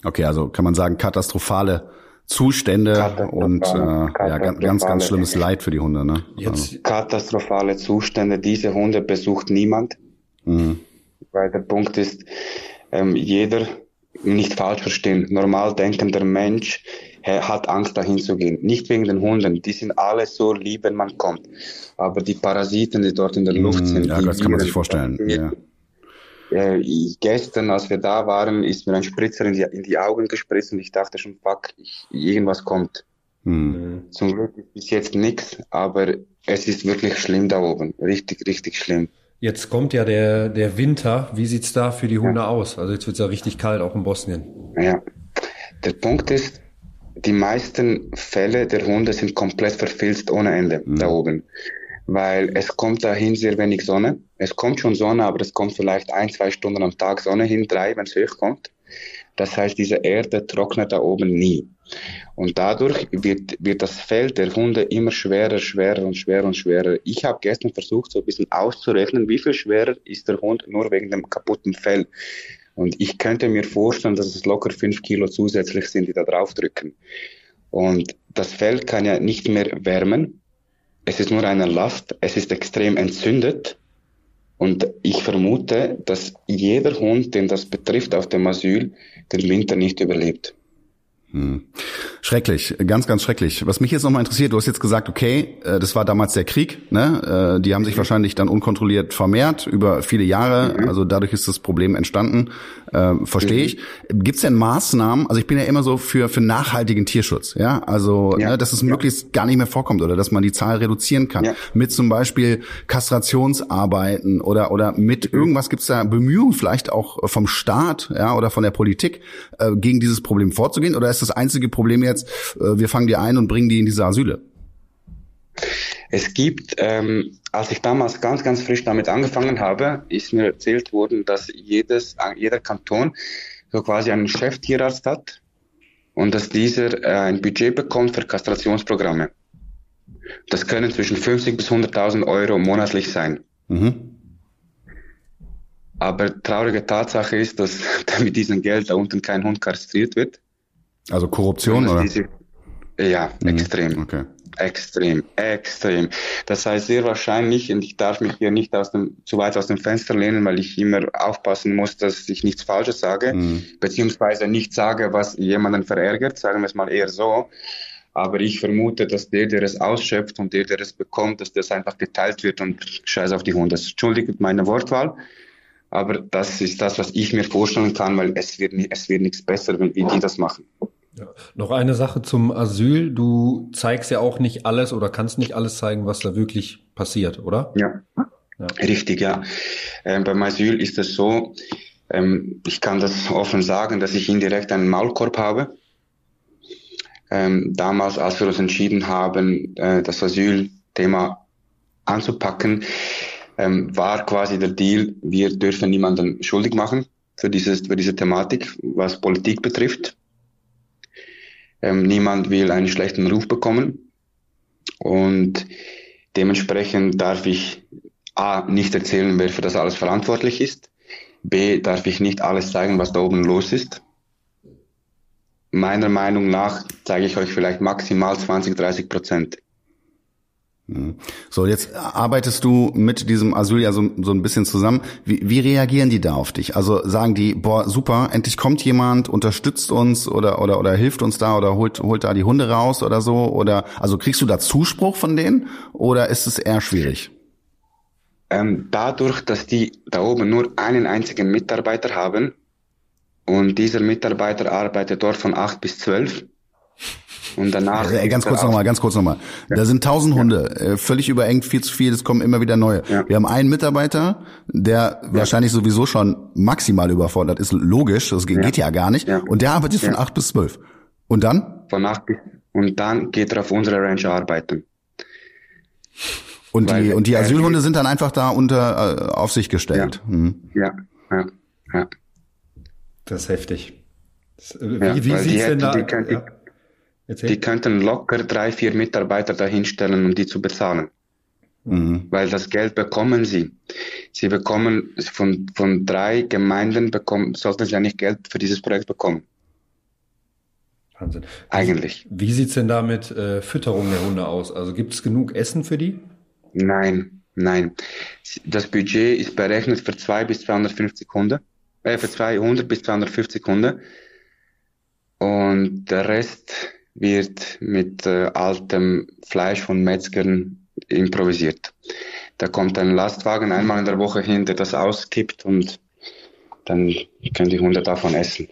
Okay, also kann man sagen, katastrophale Zustände katastrophale, und äh, ja, ganz, ganz schlimmes Leid für die Hunde. Ne? Jetzt. Also. Katastrophale Zustände, diese Hunde besucht niemand. Mhm. Weil der Punkt ist, ähm, jeder nicht falsch verstehen. Normal denkender Mensch hat Angst, dahin zu gehen. Nicht wegen den Hunden. Die sind alle so lieb, wenn man kommt. Aber die Parasiten, die dort in der Luft mm, sind. Ja, das kann man sich vorstellen. Ja. Äh, gestern, als wir da waren, ist mir ein Spritzer in die, in die Augen gespritzt und ich dachte schon, fuck, ich, irgendwas kommt. Mm. Zum Glück ist bis jetzt nichts, aber es ist wirklich schlimm da oben. Richtig, richtig schlimm. Jetzt kommt ja der, der Winter. Wie sieht's da für die Hunde ja. aus? Also jetzt wird's ja richtig kalt, auch in Bosnien. Ja. Der Punkt ist, die meisten Fälle der Hunde sind komplett verfilzt ohne Ende mhm. da oben. Weil es kommt dahin sehr wenig Sonne. Es kommt schon Sonne, aber es kommt vielleicht ein, zwei Stunden am Tag Sonne hin, drei, wenn es hochkommt. Das heißt, diese Erde trocknet da oben nie. Und dadurch wird, wird das Feld der Hunde immer schwerer, schwerer und schwerer und schwerer. Ich habe gestern versucht, so ein bisschen auszurechnen, wie viel schwerer ist der Hund nur wegen dem kaputten Fell. Und ich könnte mir vorstellen, dass es locker fünf Kilo zusätzlich sind, die da drauf drücken. Und das Fell kann ja nicht mehr wärmen. Es ist nur eine Last. Es ist extrem entzündet. Und ich vermute, dass jeder Hund, den das betrifft auf dem Asyl, den Winter nicht überlebt. Hm. Schrecklich, ganz, ganz schrecklich. Was mich jetzt nochmal interessiert, du hast jetzt gesagt, okay, äh, das war damals der Krieg, ne? Äh, die haben sich wahrscheinlich dann unkontrolliert vermehrt über viele Jahre, mhm. also dadurch ist das Problem entstanden, äh, verstehe mhm. ich. Gibt es denn Maßnahmen, also ich bin ja immer so für, für nachhaltigen Tierschutz, ja, also ja. Ne, dass es ja. möglichst gar nicht mehr vorkommt oder dass man die Zahl reduzieren kann, ja. mit zum Beispiel Kastrationsarbeiten oder, oder mit mhm. irgendwas, gibt es da Bemühungen vielleicht auch vom Staat, ja, oder von der Politik, äh, gegen dieses Problem vorzugehen oder ist das einzige Problem jetzt, äh, wir fangen die ein und bringen die in diese Asyle? Es gibt, ähm, als ich damals ganz, ganz frisch damit angefangen habe, ist mir erzählt worden, dass jedes, jeder Kanton so quasi einen Cheftierarzt hat und dass dieser äh, ein Budget bekommt für Kastrationsprogramme. Das können zwischen 50 bis 100.000 Euro monatlich sein. Mhm. Aber traurige Tatsache ist, dass mit diesem Geld da unten kein Hund kastriert wird. Also Korruption, oder? Diese, ja, mhm. extrem. Okay. Extrem, extrem. Das heißt sehr wahrscheinlich, und ich darf mich hier nicht aus dem, zu weit aus dem Fenster lehnen, weil ich immer aufpassen muss, dass ich nichts Falsches sage, mhm. beziehungsweise nicht sage, was jemanden verärgert, sagen wir es mal eher so. Aber ich vermute, dass der, der es ausschöpft und der, der es bekommt, dass das einfach geteilt wird und scheiß auf die Hunde. Entschuldigt meine Wortwahl. Aber das ist das, was ich mir vorstellen kann, weil es wird, es wird nichts besser, wenn wie die das machen. Ja. Noch eine Sache zum Asyl. Du zeigst ja auch nicht alles oder kannst nicht alles zeigen, was da wirklich passiert, oder? Ja, ja. richtig, ja. Ähm, beim Asyl ist es so, ähm, ich kann das offen sagen, dass ich indirekt einen Maulkorb habe. Ähm, damals, als wir uns entschieden haben, äh, das Asylthema anzupacken, ähm, war quasi der Deal, wir dürfen niemanden schuldig machen für, dieses, für diese Thematik, was Politik betrifft. Ähm, niemand will einen schlechten Ruf bekommen. Und dementsprechend darf ich A, nicht erzählen, wer für das alles verantwortlich ist. B, darf ich nicht alles zeigen, was da oben los ist. Meiner Meinung nach zeige ich euch vielleicht maximal 20, 30 Prozent. Mhm. So, jetzt arbeitest du mit diesem Asyl ja so, so ein bisschen zusammen. Wie, wie reagieren die da auf dich? Also sagen die, boah, super, endlich kommt jemand, unterstützt uns oder, oder, oder hilft uns da oder holt, holt da die Hunde raus oder so? Oder, also kriegst du da Zuspruch von denen oder ist es eher schwierig? Ähm, dadurch, dass die da oben nur einen einzigen Mitarbeiter haben und dieser Mitarbeiter arbeitet dort von acht bis zwölf, und danach. Also, ganz kurz nochmal, ganz kurz nochmal. Ja. Da sind tausend Hunde, äh, völlig überengt, viel zu viel, es kommen immer wieder neue. Ja. Wir haben einen Mitarbeiter, der wahrscheinlich sowieso schon maximal überfordert ist, logisch, das geht ja, geht ja gar nicht. Und der arbeitet von acht bis zwölf. Und dann? Von acht bis, und dann geht er auf unsere Ranch arbeiten. Und Weil die, und die Asylhunde sind dann einfach da unter, äh, auf sich gestellt. Ja, mhm. ja, ja, ja. Das ist heftig. Das, äh, wie wie sieht's denn da? Die, die, Erzähl. Die könnten locker drei, vier Mitarbeiter dahinstellen, um die zu bezahlen. Mhm. Weil das Geld bekommen sie. Sie bekommen von, von drei Gemeinden bekommen, sollten sie ja nicht Geld für dieses Projekt bekommen. Wahnsinn. Eigentlich. Wie, sieht's denn da mit äh, Fütterung der Hunde aus? Also gibt es genug Essen für die? Nein, nein. Das Budget ist berechnet für zwei bis 250 Hunde, äh, für 200 bis 250 Hunde. Und der Rest wird mit äh, altem Fleisch von Metzgern improvisiert. Da kommt ein Lastwagen einmal in der Woche hin, der das auskippt und dann können die Hunde davon essen.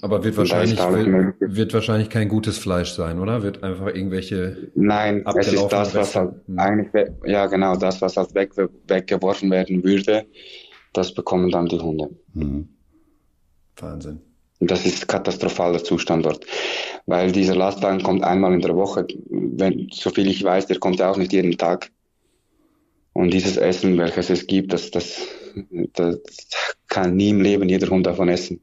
Aber wird wahrscheinlich, wird, wird, wahrscheinlich kein gutes Fleisch sein, oder? Wird einfach irgendwelche. Nein, es ist das, was halt hm. eigentlich, ja genau, das, was halt weg, weggeworfen werden würde, das bekommen dann die Hunde. Mhm. Wahnsinn. Und das ist katastrophaler Zustand dort. Weil dieser Lastwagen kommt einmal in der Woche. Wenn, so viel ich weiß, der kommt auch nicht jeden Tag. Und dieses Essen, welches es gibt, das, das, das kann nie im Leben jeder Hund davon essen.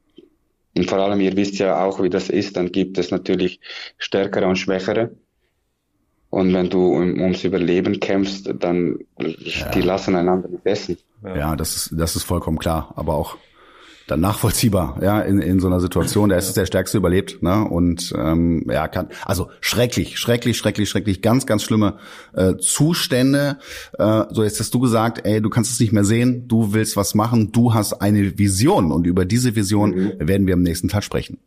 Und vor allem, ihr wisst ja auch, wie das ist, dann gibt es natürlich stärkere und schwächere. Und wenn du um, ums Überleben kämpfst, dann ja. die lassen einander nicht essen. Ja, das ist, das ist vollkommen klar. Aber auch dann nachvollziehbar, ja, in, in so einer Situation. Der ist der Stärkste überlebt, ne? Und ähm, ja, kann also schrecklich, schrecklich, schrecklich, schrecklich, ganz, ganz schlimme äh, Zustände. Äh, so jetzt hast du gesagt, ey, du kannst es nicht mehr sehen, du willst was machen, du hast eine Vision und über diese Vision mhm. werden wir im nächsten Teil sprechen.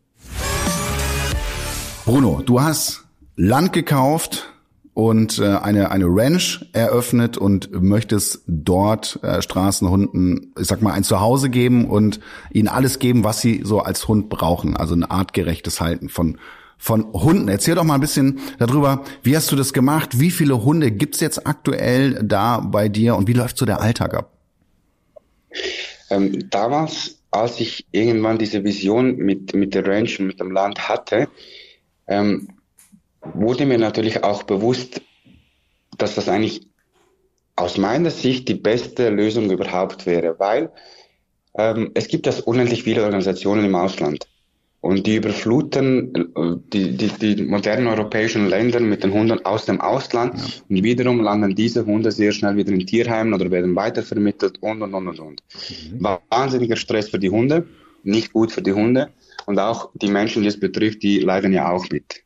Bruno, du hast Land gekauft und äh, eine eine Ranch eröffnet und möchtest dort äh, Straßenhunden, ich sag mal, ein Zuhause geben und ihnen alles geben, was sie so als Hund brauchen, also ein artgerechtes Halten von von Hunden. Erzähl doch mal ein bisschen darüber, wie hast du das gemacht? Wie viele Hunde gibt's jetzt aktuell da bei dir und wie läuft so der Alltag ab? Ähm, damals, als ich irgendwann diese Vision mit, mit der Ranch und mit dem Land hatte, ähm, wurde mir natürlich auch bewusst, dass das eigentlich aus meiner Sicht die beste Lösung überhaupt wäre, weil ähm, es gibt das unendlich viele Organisationen im Ausland. Und die überfluten äh, die, die, die modernen europäischen Länder mit den Hunden aus dem Ausland. Ja. Und wiederum landen diese Hunde sehr schnell wieder in Tierheimen oder werden weitervermittelt und, und, und, und, und. Mhm. Wahnsinniger Stress für die Hunde, nicht gut für die Hunde. Und auch die Menschen, die es betrifft, die leiden ja auch mit.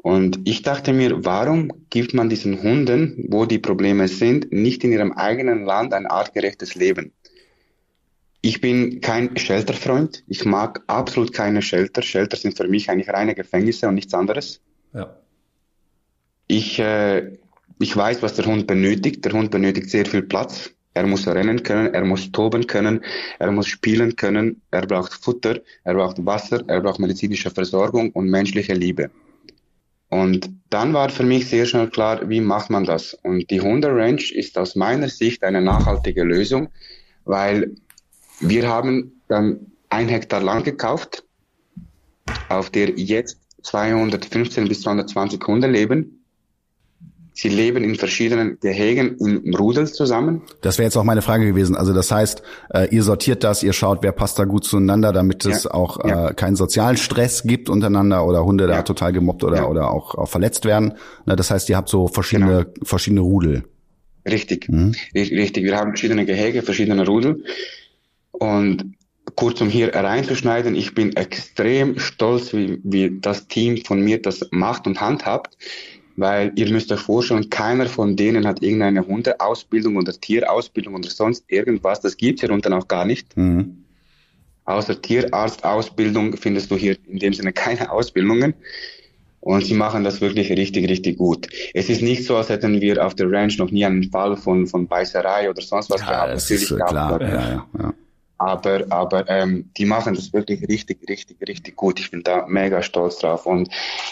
Und ich dachte mir, warum gibt man diesen Hunden, wo die Probleme sind, nicht in ihrem eigenen Land ein artgerechtes Leben? Ich bin kein Shelterfreund. Ich mag absolut keine Shelter. Shelter sind für mich eigentlich reine Gefängnisse und nichts anderes. Ja. Ich, äh, ich weiß, was der Hund benötigt. Der Hund benötigt sehr viel Platz. Er muss rennen können, er muss toben können, er muss spielen können, er braucht Futter, er braucht Wasser, er braucht medizinische Versorgung und menschliche Liebe. Und dann war für mich sehr schnell klar, wie macht man das? Und die Hunde Ranch ist aus meiner Sicht eine nachhaltige Lösung, weil wir haben dann ein Hektar Land gekauft, auf der jetzt 215 bis 220 Hunde leben. Sie leben in verschiedenen Gehegen im Rudel zusammen. Das wäre jetzt auch meine Frage gewesen. Also das heißt, äh, ihr sortiert das, ihr schaut, wer passt da gut zueinander, damit es ja, auch äh, ja. keinen sozialen Stress gibt untereinander oder Hunde ja. da total gemobbt oder, oder auch, auch verletzt werden. Na, das heißt, ihr habt so verschiedene, genau. verschiedene Rudel. Richtig, mhm. richtig. Wir haben verschiedene Gehege, verschiedene Rudel. Und kurz um hier reinzuschneiden, ich bin extrem stolz, wie, wie das Team von mir das macht und handhabt, weil ihr müsst euch vorstellen, keiner von denen hat irgendeine Hundeausbildung oder Tierausbildung oder sonst irgendwas. Das gibt's hier unten auch gar nicht. Mhm. Außer Tierarztausbildung findest du hier in dem Sinne keine Ausbildungen. Und sie machen das wirklich richtig, richtig gut. Es ist nicht so, als hätten wir auf der Ranch noch nie einen Fall von, von Beißerei oder sonst was ja, gehabt. Das Natürlich ist klar. Ja, ja, ja. Aber, aber ähm, die machen das wirklich richtig, richtig, richtig gut. Ich bin da mega stolz drauf. Und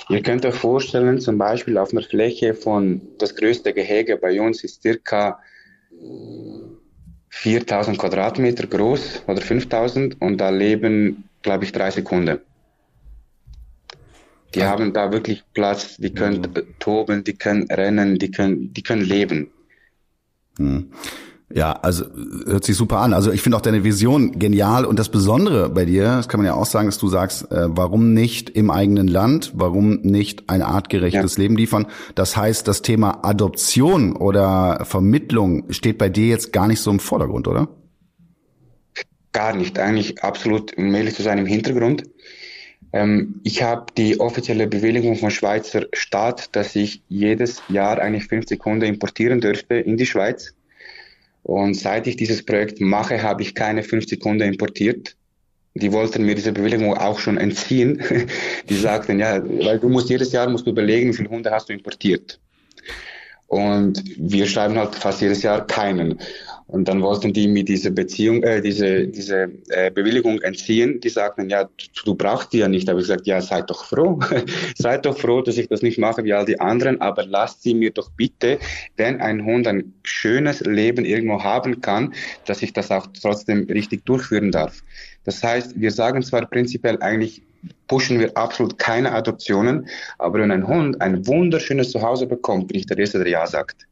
ihr könnt euch vorstellen, zum Beispiel auf einer Fläche von, das größte Gehege bei uns ist circa 4000 Quadratmeter groß oder 5000 und da leben, glaube ich, drei Sekunden. Die ja. haben da wirklich Platz, die können mhm. toben, die können rennen, die können, die können leben. Mhm. Ja, also hört sich super an. Also ich finde auch deine Vision genial und das Besondere bei dir, das kann man ja auch sagen, dass du sagst, äh, warum nicht im eigenen Land, warum nicht ein artgerechtes ja. Leben liefern? Das heißt, das Thema Adoption oder Vermittlung steht bei dir jetzt gar nicht so im Vordergrund, oder? Gar nicht, eigentlich absolut, um ehrlich zu sein, im Hintergrund. Ähm, ich habe die offizielle Bewilligung vom Schweizer Staat, dass ich jedes Jahr eigentlich 50 Hunde importieren dürfte in die Schweiz. Und seit ich dieses Projekt mache, habe ich keine 50 Hunde importiert. Die wollten mir diese Bewilligung auch schon entziehen. Die sagten, ja, weil du musst jedes Jahr musst du überlegen, wie viele Hunde hast du importiert. Und wir schreiben halt fast jedes Jahr keinen. Und dann wollten die mir diese Beziehung, äh, diese, diese äh, Bewilligung entziehen. Die sagten, ja, du brauchst die ja nicht. Aber ich gesagt, ja, seid doch froh. seid doch froh, dass ich das nicht mache wie all die anderen. Aber lasst sie mir doch bitte, wenn ein Hund ein schönes Leben irgendwo haben kann, dass ich das auch trotzdem richtig durchführen darf. Das heißt, wir sagen zwar prinzipiell eigentlich, pushen wir absolut keine Adoptionen, aber wenn ein Hund ein wunderschönes Zuhause bekommt, bin ich der Erste, der Ja sagt.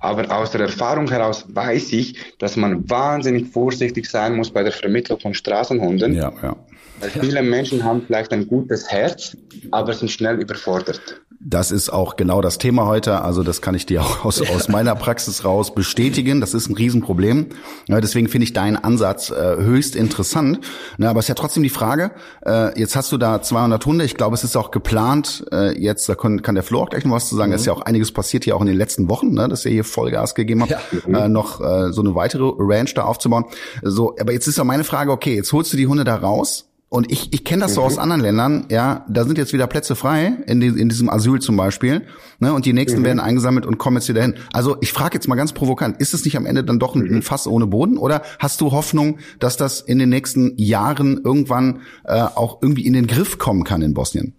Aber aus der Erfahrung heraus weiß ich, dass man wahnsinnig vorsichtig sein muss bei der Vermittlung von Straßenhunden. Ja, ja. Weil viele Menschen haben vielleicht ein gutes Herz, aber sind schnell überfordert. Das ist auch genau das Thema heute. Also das kann ich dir auch aus, aus meiner Praxis raus bestätigen. Das ist ein Riesenproblem. Ja, deswegen finde ich deinen Ansatz äh, höchst interessant. Na, aber es ist ja trotzdem die Frage, äh, jetzt hast du da 200 Hunde. Ich glaube, es ist auch geplant, äh, jetzt, da kann, kann der Flo auch gleich noch was zu sagen. Mhm. Es ist ja auch einiges passiert hier auch in den letzten Wochen, ne, dass ihr hier Vollgas gegeben habt, ja. äh, noch äh, so eine weitere Ranch da aufzubauen. So, aber jetzt ist ja meine Frage, okay, jetzt holst du die Hunde da raus und ich, ich kenne das mhm. so aus mhm. anderen Ländern, ja, da sind jetzt wieder Plätze frei, in, die, in diesem Asyl zum Beispiel, ne, und die nächsten mhm. werden eingesammelt und kommen jetzt wieder hin. Also ich frage jetzt mal ganz provokant, ist es nicht am Ende dann doch ein, ein, Fass ohne Boden oder hast du Hoffnung, dass das in den nächsten Jahren irgendwann äh, auch irgendwie in den Griff kommen kann in Bosnien?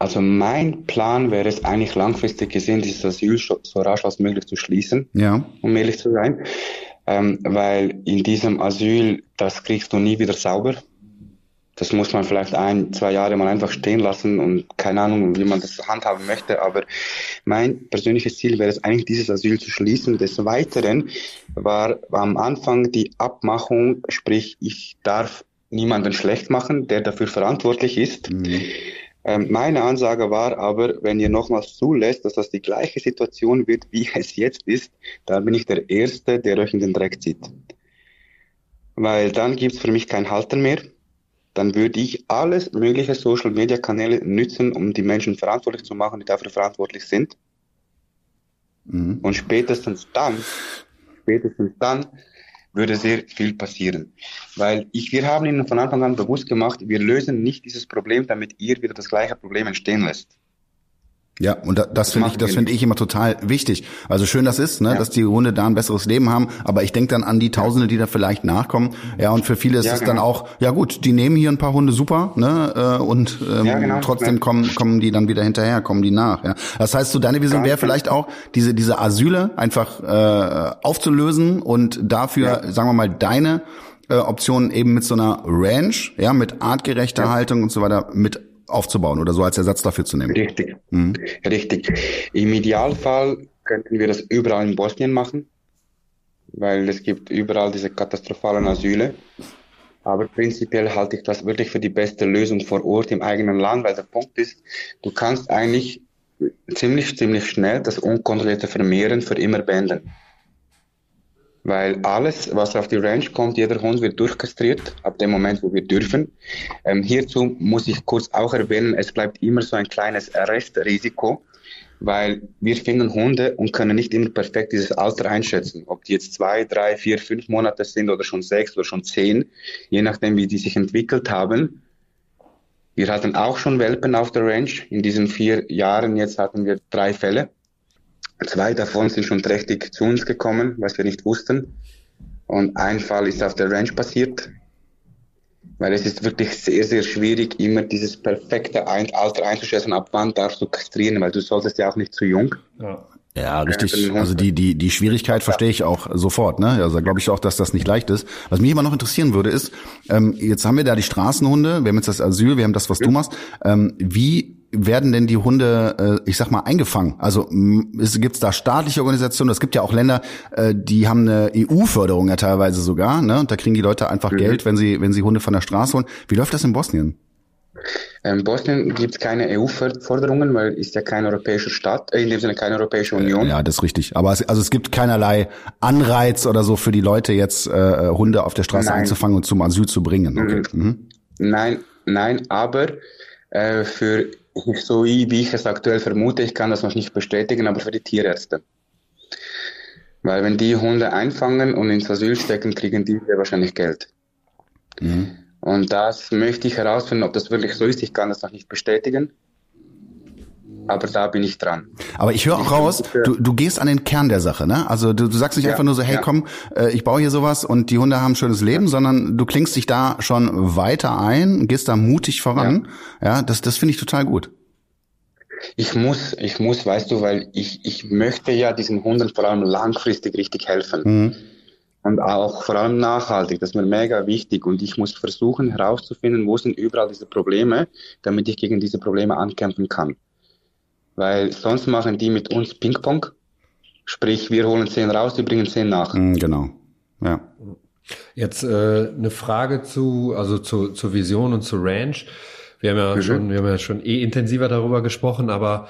Also mein Plan wäre es eigentlich langfristig gesehen, dieses Asyl so rasch als möglich zu schließen, ja. um ehrlich zu sein. Ähm, weil in diesem Asyl, das kriegst du nie wieder sauber das muss man vielleicht ein, zwei Jahre mal einfach stehen lassen und keine Ahnung, wie man das handhaben möchte. Aber mein persönliches Ziel wäre es eigentlich, dieses Asyl zu schließen. Des Weiteren war am Anfang die Abmachung, sprich, ich darf niemanden schlecht machen, der dafür verantwortlich ist. Mhm. Ähm, meine Ansage war aber, wenn ihr nochmals zulässt, dass das die gleiche Situation wird, wie es jetzt ist, dann bin ich der Erste, der euch in den Dreck zieht. Weil dann gibt's für mich keinen Halter mehr dann würde ich alles mögliche Social Media Kanäle nützen, um die Menschen verantwortlich zu machen, die dafür verantwortlich sind. Mhm. Und spätestens dann, spätestens dann würde sehr viel passieren. Weil ich, wir haben Ihnen von Anfang an bewusst gemacht, wir lösen nicht dieses Problem, damit ihr wieder das gleiche Problem entstehen lässt. Ja, und da, das finde ich, das finde ich immer total wichtig. Also schön das ist, ne, ja. dass die Hunde da ein besseres Leben haben, aber ich denke dann an die Tausende, die da vielleicht nachkommen. Ja, und für viele ist ja, es genau. dann auch, ja gut, die nehmen hier ein paar Hunde super, ne, äh, und ähm, ja, genau. trotzdem kommen kommen die dann wieder hinterher, kommen die nach. Ja, das heißt, so deine Vision wäre vielleicht auch diese diese Asyle einfach äh, aufzulösen und dafür, sagen wir mal, deine äh, Optionen eben mit so einer Ranch, ja, mit artgerechter Haltung und so weiter mit aufzubauen oder so als Ersatz dafür zu nehmen. Richtig, mhm. richtig. Im Idealfall könnten wir das überall in Bosnien machen, weil es gibt überall diese katastrophalen Asyle. Aber prinzipiell halte ich das wirklich für die beste Lösung vor Ort im eigenen Land, weil der Punkt ist, du kannst eigentlich ziemlich, ziemlich schnell das unkontrollierte Vermehren für immer beenden. Weil alles, was auf die Range kommt, jeder Hund wird durchkastriert, ab dem Moment, wo wir dürfen. Ähm, hierzu muss ich kurz auch erwähnen, es bleibt immer so ein kleines Restrisiko, weil wir finden Hunde und können nicht immer perfekt dieses Alter einschätzen. Ob die jetzt zwei, drei, vier, fünf Monate sind oder schon sechs oder schon zehn, je nachdem, wie die sich entwickelt haben. Wir hatten auch schon Welpen auf der Range. In diesen vier Jahren jetzt hatten wir drei Fälle. Zwei davon sind schon trächtig zu uns gekommen, was wir nicht wussten. Und ein Fall ist auf der Ranch passiert, weil es ist wirklich sehr, sehr schwierig, immer dieses perfekte Alter einzuschätzen, ab wann darfst du kastrieren, weil du solltest ja auch nicht zu jung. Ja. Ja, richtig. Also die die die Schwierigkeit verstehe ich auch sofort. Ne, also glaube ich auch, dass das nicht leicht ist. Was mich immer noch interessieren würde, ist: ähm, Jetzt haben wir da die Straßenhunde, wir haben jetzt das Asyl, wir haben das, was du machst. Ähm, wie werden denn die Hunde, äh, ich sag mal, eingefangen? Also gibt es da staatliche Organisationen? Es gibt ja auch Länder, äh, die haben eine EU-Förderung ja teilweise sogar. Ne, und da kriegen die Leute einfach mhm. Geld, wenn sie wenn sie Hunde von der Straße holen. Wie läuft das in Bosnien? In ähm, Bosnien gibt es keine EU-Forderungen, weil ist ja kein europäischer Staat, äh, in dem Sinne keine Europäische Union. Ja, das ist richtig. Aber es, also es gibt keinerlei Anreiz oder so für die Leute jetzt äh, Hunde auf der Straße nein. einzufangen und zum Asyl zu bringen. Okay. Mhm. mhm. Nein, nein, aber äh, für so wie ich es aktuell vermute, ich kann das noch nicht bestätigen, aber für die Tierärzte. Weil wenn die Hunde einfangen und ins Asyl stecken, kriegen die wahrscheinlich Geld. Mhm. Und das möchte ich herausfinden, ob das wirklich so ist. Ich kann das noch nicht bestätigen. Aber da bin ich dran. Aber ich höre auch raus, du, du gehst an den Kern der Sache, ne? Also du, du sagst nicht ja, einfach nur so, hey ja. komm, äh, ich baue hier sowas und die Hunde haben ein schönes Leben, ja. sondern du klingst dich da schon weiter ein, gehst da mutig voran. Ja, das, das finde ich total gut. Ich muss, ich muss, weißt du, weil ich, ich möchte ja diesen Hunden vor allem langfristig richtig helfen. Mhm und auch vor allem nachhaltig. Das ist mir mega wichtig und ich muss versuchen herauszufinden, wo sind überall diese Probleme, damit ich gegen diese Probleme ankämpfen kann. Weil sonst machen die mit uns Ping-Pong, sprich wir holen zehn raus, die bringen zehn nach. Mm, genau, ja. Jetzt äh, eine Frage zu, also zu, zur Vision und zur Ranch. Wir haben ja mhm. schon, wir haben ja schon eh intensiver darüber gesprochen, aber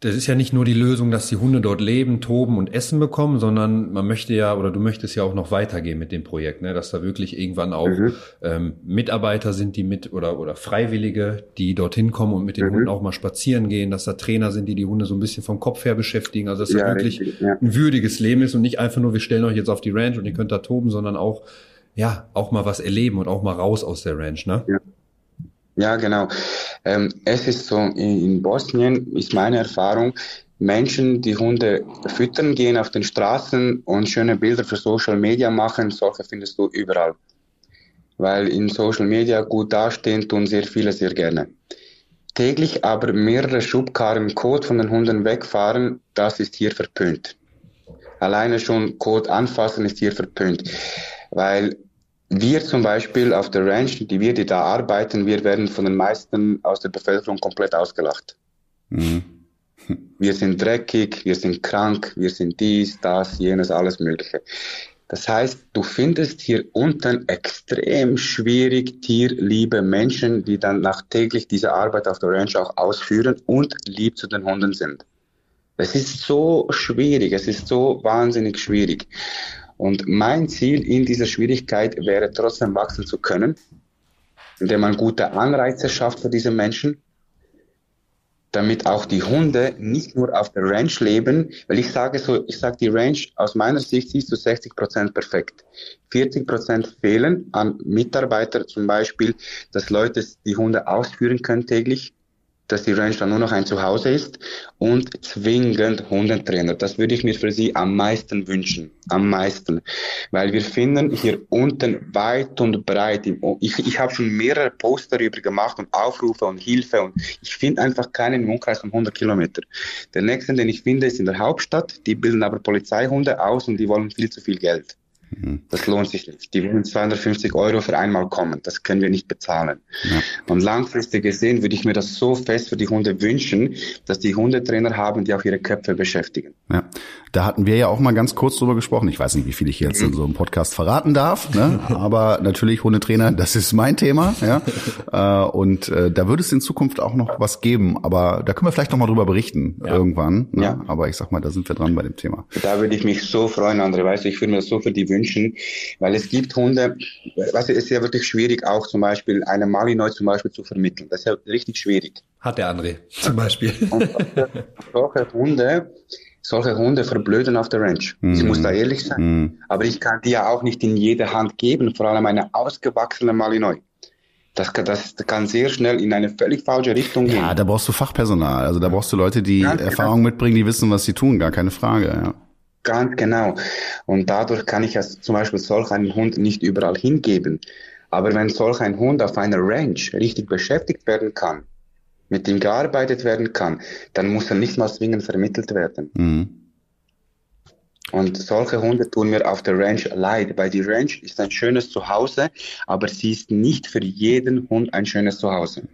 das ist ja nicht nur die Lösung, dass die Hunde dort leben, toben und Essen bekommen, sondern man möchte ja oder du möchtest ja auch noch weitergehen mit dem Projekt, ne? dass da wirklich irgendwann auch mhm. ähm, Mitarbeiter sind, die mit oder oder Freiwillige, die dorthin kommen und mit den mhm. Hunden auch mal spazieren gehen, dass da Trainer sind, die die Hunde so ein bisschen vom Kopf her beschäftigen, also dass ja, das wirklich richtig, ja. ein würdiges Leben ist und nicht einfach nur wir stellen euch jetzt auf die Ranch und ihr könnt da toben, sondern auch ja auch mal was erleben und auch mal raus aus der Ranch, ne? Ja. Ja, genau. Ähm, es ist so, in Bosnien ist meine Erfahrung, Menschen, die Hunde füttern gehen auf den Straßen und schöne Bilder für Social Media machen, solche findest du überall. Weil in Social Media gut dastehen tun sehr viele sehr gerne. Täglich aber mehrere Schubkarren Kot von den Hunden wegfahren, das ist hier verpönt. Alleine schon Kot anfassen ist hier verpönt. Weil wir zum Beispiel auf der Ranch, die wir, die da arbeiten, wir werden von den meisten aus der Bevölkerung komplett ausgelacht. Mhm. Wir sind dreckig, wir sind krank, wir sind dies, das, jenes, alles Mögliche. Das heißt, du findest hier unten extrem schwierig tierliebe Menschen, die dann nach täglich diese Arbeit auf der Ranch auch ausführen und lieb zu den Hunden sind. Es ist so schwierig, es ist so wahnsinnig schwierig. Und mein Ziel in dieser Schwierigkeit wäre trotzdem wachsen zu können, indem man gute Anreize schafft für diese Menschen, damit auch die Hunde nicht nur auf der Ranch leben, weil ich sage so, ich sage die Ranch aus meiner Sicht siehst du 60 Prozent perfekt. 40 Prozent fehlen an Mitarbeiter zum Beispiel, dass Leute die Hunde ausführen können täglich dass die Ranch dann nur noch ein Zuhause ist und zwingend Hundetrainer. Das würde ich mir für sie am meisten wünschen. Am meisten. Weil wir finden hier unten weit und breit, ich, ich habe schon mehrere Poster darüber gemacht und Aufrufe und Hilfe und ich finde einfach keinen im Umkreis von 100 Kilometer. Der nächste, den ich finde, ist in der Hauptstadt. Die bilden aber Polizeihunde aus und die wollen viel zu viel Geld. Mhm. Das lohnt sich nicht. Die wollen 250 Euro für einmal kommen. Das können wir nicht bezahlen. Ja. Und langfristig gesehen würde ich mir das so fest für die Hunde wünschen, dass die Hundetrainer haben, die auch ihre Köpfe beschäftigen. Ja. Da hatten wir ja auch mal ganz kurz drüber gesprochen. Ich weiß nicht, wie viel ich jetzt in so einem Podcast verraten darf, ne? aber natürlich Hundetrainer, das ist mein Thema. Ja? Äh, und äh, da würde es in Zukunft auch noch was geben, aber da können wir vielleicht noch mal drüber berichten ja. irgendwann. Ne? Ja. Aber ich sag mal, da sind wir dran bei dem Thema. Da würde ich mich so freuen, André. Weißt du, ich würde mir das so für die wünschen, weil es gibt Hunde, es ist ja wirklich schwierig, auch zum Beispiel eine Malinois zum Beispiel zu vermitteln. Das ist ja richtig schwierig. Hat der André zum Beispiel. Und solche Hunde solche Hunde verblöden auf der Ranch. Mm. Ich muss da ehrlich sein. Mm. Aber ich kann die ja auch nicht in jede Hand geben, vor allem eine ausgewachsene Malinois. Das, das kann sehr schnell in eine völlig falsche Richtung gehen. Ja, da brauchst du Fachpersonal. Also da brauchst du Leute, die Ganz genau. Erfahrung genau. mitbringen, die wissen, was sie tun. Gar keine Frage, ja. Ganz genau. Und dadurch kann ich als zum Beispiel solch einen Hund nicht überall hingeben. Aber wenn solch ein Hund auf einer Ranch richtig beschäftigt werden kann, mit ihm gearbeitet werden kann, dann muss er nicht mal zwingend vermittelt werden. Mhm. Und solche Hunde tun mir auf der Ranch leid, weil die Ranch ist ein schönes Zuhause, aber sie ist nicht für jeden Hund ein schönes Zuhause.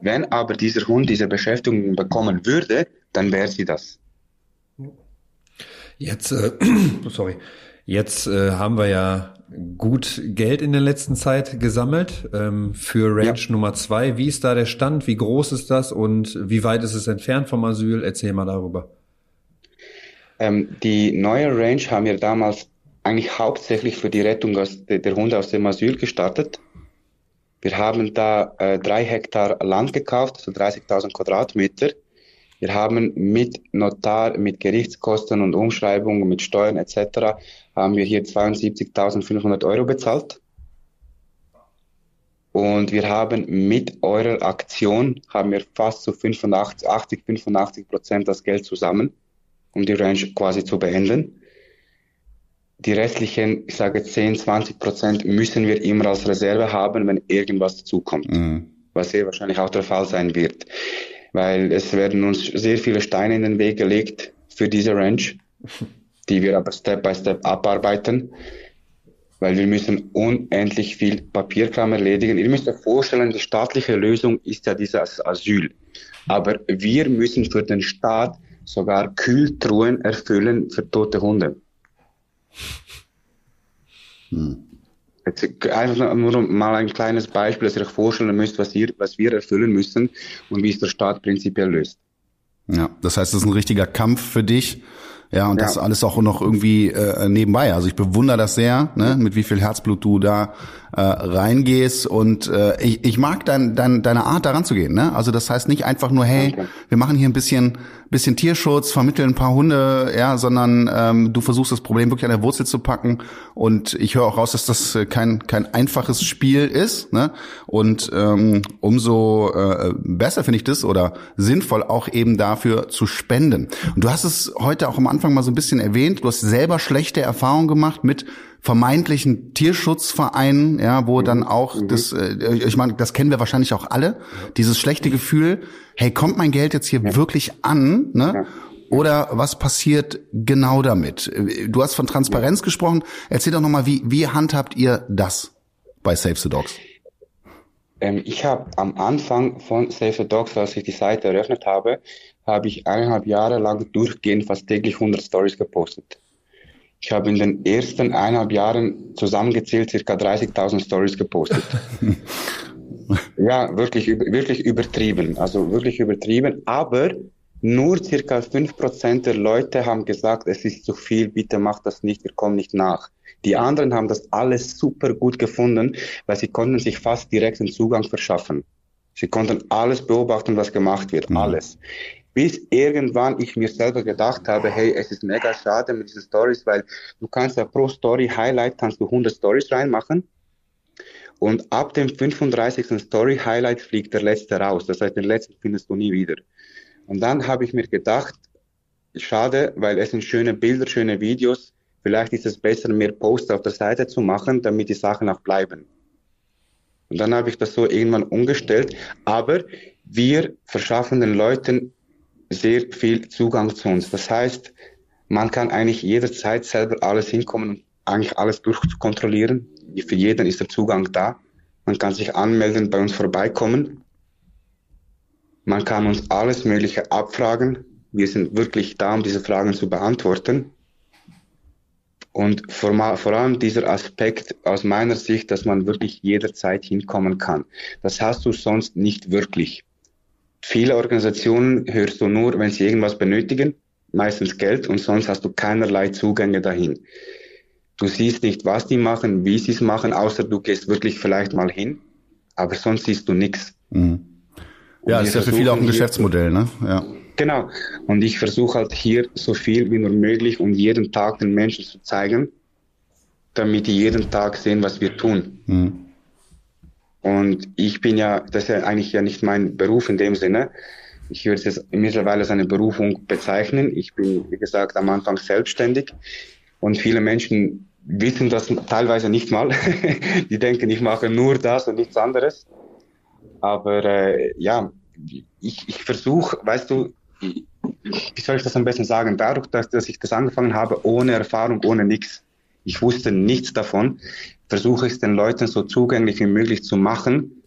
Wenn aber dieser Hund diese Beschäftigung bekommen würde, dann wäre sie das. Jetzt, äh, sorry, jetzt äh, haben wir ja gut Geld in der letzten Zeit gesammelt ähm, für Range ja. Nummer zwei. Wie ist da der Stand? Wie groß ist das und wie weit ist es entfernt vom Asyl? Erzähl mal darüber. Ähm, die neue Range haben wir damals eigentlich hauptsächlich für die Rettung aus, der Hunde aus dem Asyl gestartet. Wir haben da äh, drei Hektar Land gekauft, also 30.000 Quadratmeter. Wir haben mit Notar, mit Gerichtskosten und Umschreibungen, mit Steuern etc. haben wir hier 72.500 Euro bezahlt. Und wir haben mit eurer Aktion haben wir fast zu 85, 80, 85 Prozent das Geld zusammen, um die Range quasi zu beenden. Die restlichen, ich sage 10, 20 Prozent müssen wir immer als Reserve haben, wenn irgendwas dazukommt. Mhm. Was sehr wahrscheinlich auch der Fall sein wird weil es werden uns sehr viele Steine in den Weg gelegt für diese Ranch, die wir aber Step by Step abarbeiten, weil wir müssen unendlich viel Papierkram erledigen. Ihr müsst euch vorstellen, die staatliche Lösung ist ja dieses Asyl. Aber wir müssen für den Staat sogar Kühltruhen erfüllen für tote Hunde. Hm. Jetzt einfach nur mal ein kleines Beispiel, dass ihr euch vorstellen müsst, was, ihr, was wir erfüllen müssen und wie es der Staat prinzipiell löst. Ja, das heißt, das ist ein richtiger Kampf für dich. Ja, und ja. das alles auch noch irgendwie äh, nebenbei. Also ich bewundere das sehr, ne, mit wie viel Herzblut du da äh, reingehst. Und äh, ich, ich mag dein, dein, deine Art, daran zu gehen. Ne? Also das heißt nicht einfach nur, hey, okay. wir machen hier ein bisschen bisschen Tierschutz, vermitteln ein paar Hunde, ja, sondern ähm, du versuchst das Problem wirklich an der Wurzel zu packen. Und ich höre auch raus, dass das äh, kein kein einfaches Spiel ist. Ne? Und ähm, umso äh, besser finde ich das oder sinnvoll auch eben dafür zu spenden. Und du hast es heute auch am Anfang mal so ein bisschen erwähnt. Du hast selber schlechte Erfahrungen gemacht mit vermeintlichen Tierschutzvereinen, ja, wo dann auch mhm. das, äh, ich meine, das kennen wir wahrscheinlich auch alle, dieses schlechte Gefühl, hey, kommt mein Geld jetzt hier ja. wirklich an, ne? Ja. Oder was passiert genau damit? Du hast von Transparenz ja. gesprochen. Erzähl doch nochmal, wie, wie handhabt ihr das bei Save the Dogs? Ähm, ich habe am Anfang von Save the Dogs, als ich die Seite eröffnet habe, habe ich eineinhalb Jahre lang durchgehend fast täglich 100 Stories gepostet. Ich habe in den ersten eineinhalb Jahren zusammengezählt circa 30.000 Stories gepostet. ja, wirklich, wirklich übertrieben. Also wirklich übertrieben. Aber nur circa 5% der Leute haben gesagt, es ist zu viel, bitte mach das nicht, wir kommen nicht nach. Die anderen haben das alles super gut gefunden, weil sie konnten sich fast direkt den Zugang verschaffen. Sie konnten alles beobachten, was gemacht wird, mhm. alles bis irgendwann ich mir selber gedacht habe, hey, es ist mega schade mit diesen Stories, weil du kannst ja pro Story Highlight kannst du 100 Stories reinmachen und ab dem 35. Story Highlight fliegt der letzte raus. Das heißt, den letzten findest du nie wieder. Und dann habe ich mir gedacht, schade, weil es sind schöne Bilder, schöne Videos. Vielleicht ist es besser, mehr Posts auf der Seite zu machen, damit die Sachen auch bleiben. Und dann habe ich das so irgendwann umgestellt. Aber wir verschaffen den Leuten sehr viel Zugang zu uns. Das heißt, man kann eigentlich jederzeit selber alles hinkommen und eigentlich alles durchkontrollieren. Für jeden ist der Zugang da. Man kann sich anmelden, bei uns vorbeikommen. Man kann uns alles Mögliche abfragen. Wir sind wirklich da, um diese Fragen zu beantworten. Und vor, vor, allem dieser Aspekt aus meiner Sicht, dass man wirklich jederzeit hinkommen kann. Das hast du sonst nicht wirklich. Viele Organisationen hörst du nur, wenn sie irgendwas benötigen, meistens Geld, und sonst hast du keinerlei Zugänge dahin. Du siehst nicht, was die machen, wie sie es machen, außer du gehst wirklich vielleicht mal hin, aber sonst siehst du nichts. Mhm. Ja, das ist ja für viele auch ein Geschäftsmodell, ne? Ja. Genau. Und ich versuche halt hier so viel wie nur möglich und jeden Tag den Menschen zu zeigen, damit die jeden Tag sehen, was wir tun. Mhm. Und ich bin ja, das ist ja eigentlich ja nicht mein Beruf in dem Sinne. Ich würde es mittlerweile als eine Berufung bezeichnen. Ich bin, wie gesagt, am Anfang selbstständig und viele Menschen wissen das teilweise nicht mal. Die denken, ich mache nur das und nichts anderes. Aber äh, ja, ich, ich versuche, weißt du, wie soll ich das am besten sagen? Dadurch, dass, dass ich das angefangen habe, ohne Erfahrung, ohne nichts, ich wusste nichts davon, versuche ich es den Leuten so zugänglich wie möglich zu machen,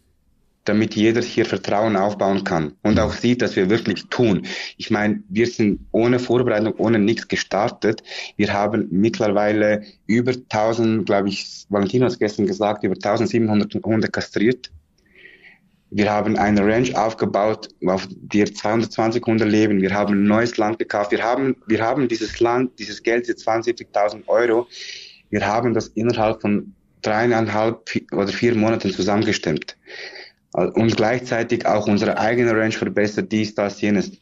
damit jeder hier Vertrauen aufbauen kann und auch sieht, dass wir wirklich tun. Ich meine, wir sind ohne Vorbereitung, ohne nichts gestartet. Wir haben mittlerweile über 1000, glaube ich, Valentino hat es gestern gesagt, über 1700 Hunde kastriert. Wir haben eine Ranch aufgebaut, auf der 220 Hunde leben. Wir haben ein neues Land gekauft. Wir haben, wir haben dieses Land, dieses Geld, diese 72.000 Euro. Wir haben das innerhalb von dreieinhalb oder vier Monaten zusammengestimmt. Und gleichzeitig auch unsere eigene Range verbessert, dies, das, jenes.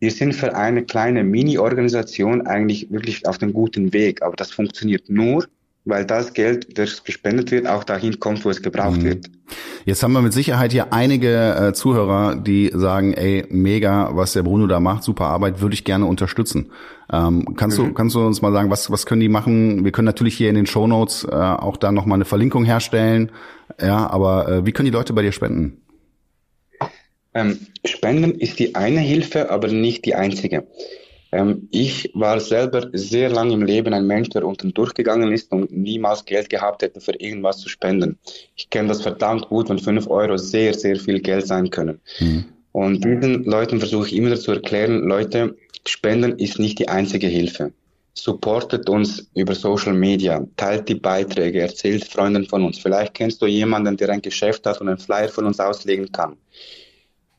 Wir sind für eine kleine Mini-Organisation eigentlich wirklich auf dem guten Weg, aber das funktioniert nur, weil das Geld, das gespendet wird, auch dahin kommt, wo es gebraucht mhm. wird. Jetzt haben wir mit Sicherheit hier einige äh, Zuhörer, die sagen, ey, mega, was der Bruno da macht, super Arbeit, würde ich gerne unterstützen. Ähm, kannst mhm. du kannst du uns mal sagen, was was können die machen? Wir können natürlich hier in den Show Notes äh, auch da noch mal eine Verlinkung herstellen. Ja, aber äh, wie können die Leute bei dir spenden? Ähm, spenden ist die eine Hilfe, aber nicht die einzige. Ähm, ich war selber sehr lange im Leben ein Mensch, der unten durchgegangen ist und niemals Geld gehabt hätte, für irgendwas zu spenden. Ich kenne das verdammt gut, wenn fünf Euro sehr, sehr viel Geld sein können. Mhm. Und diesen Leuten versuche ich immer zu erklären, Leute, Spenden ist nicht die einzige Hilfe. Supportet uns über Social Media, teilt die Beiträge, erzählt Freunden von uns. Vielleicht kennst du jemanden, der ein Geschäft hat und einen Flyer von uns auslegen kann.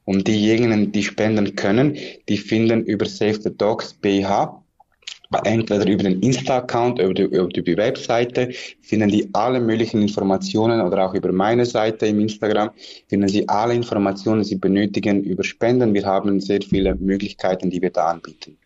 Und diejenigen, die spenden können, die finden über Save the Dogs BH entweder über den Insta-Account, über über die Webseite, finden die alle möglichen Informationen oder auch über meine Seite im Instagram, finden Sie alle Informationen, die Sie benötigen über Spenden. Wir haben sehr viele Möglichkeiten, die wir da anbieten.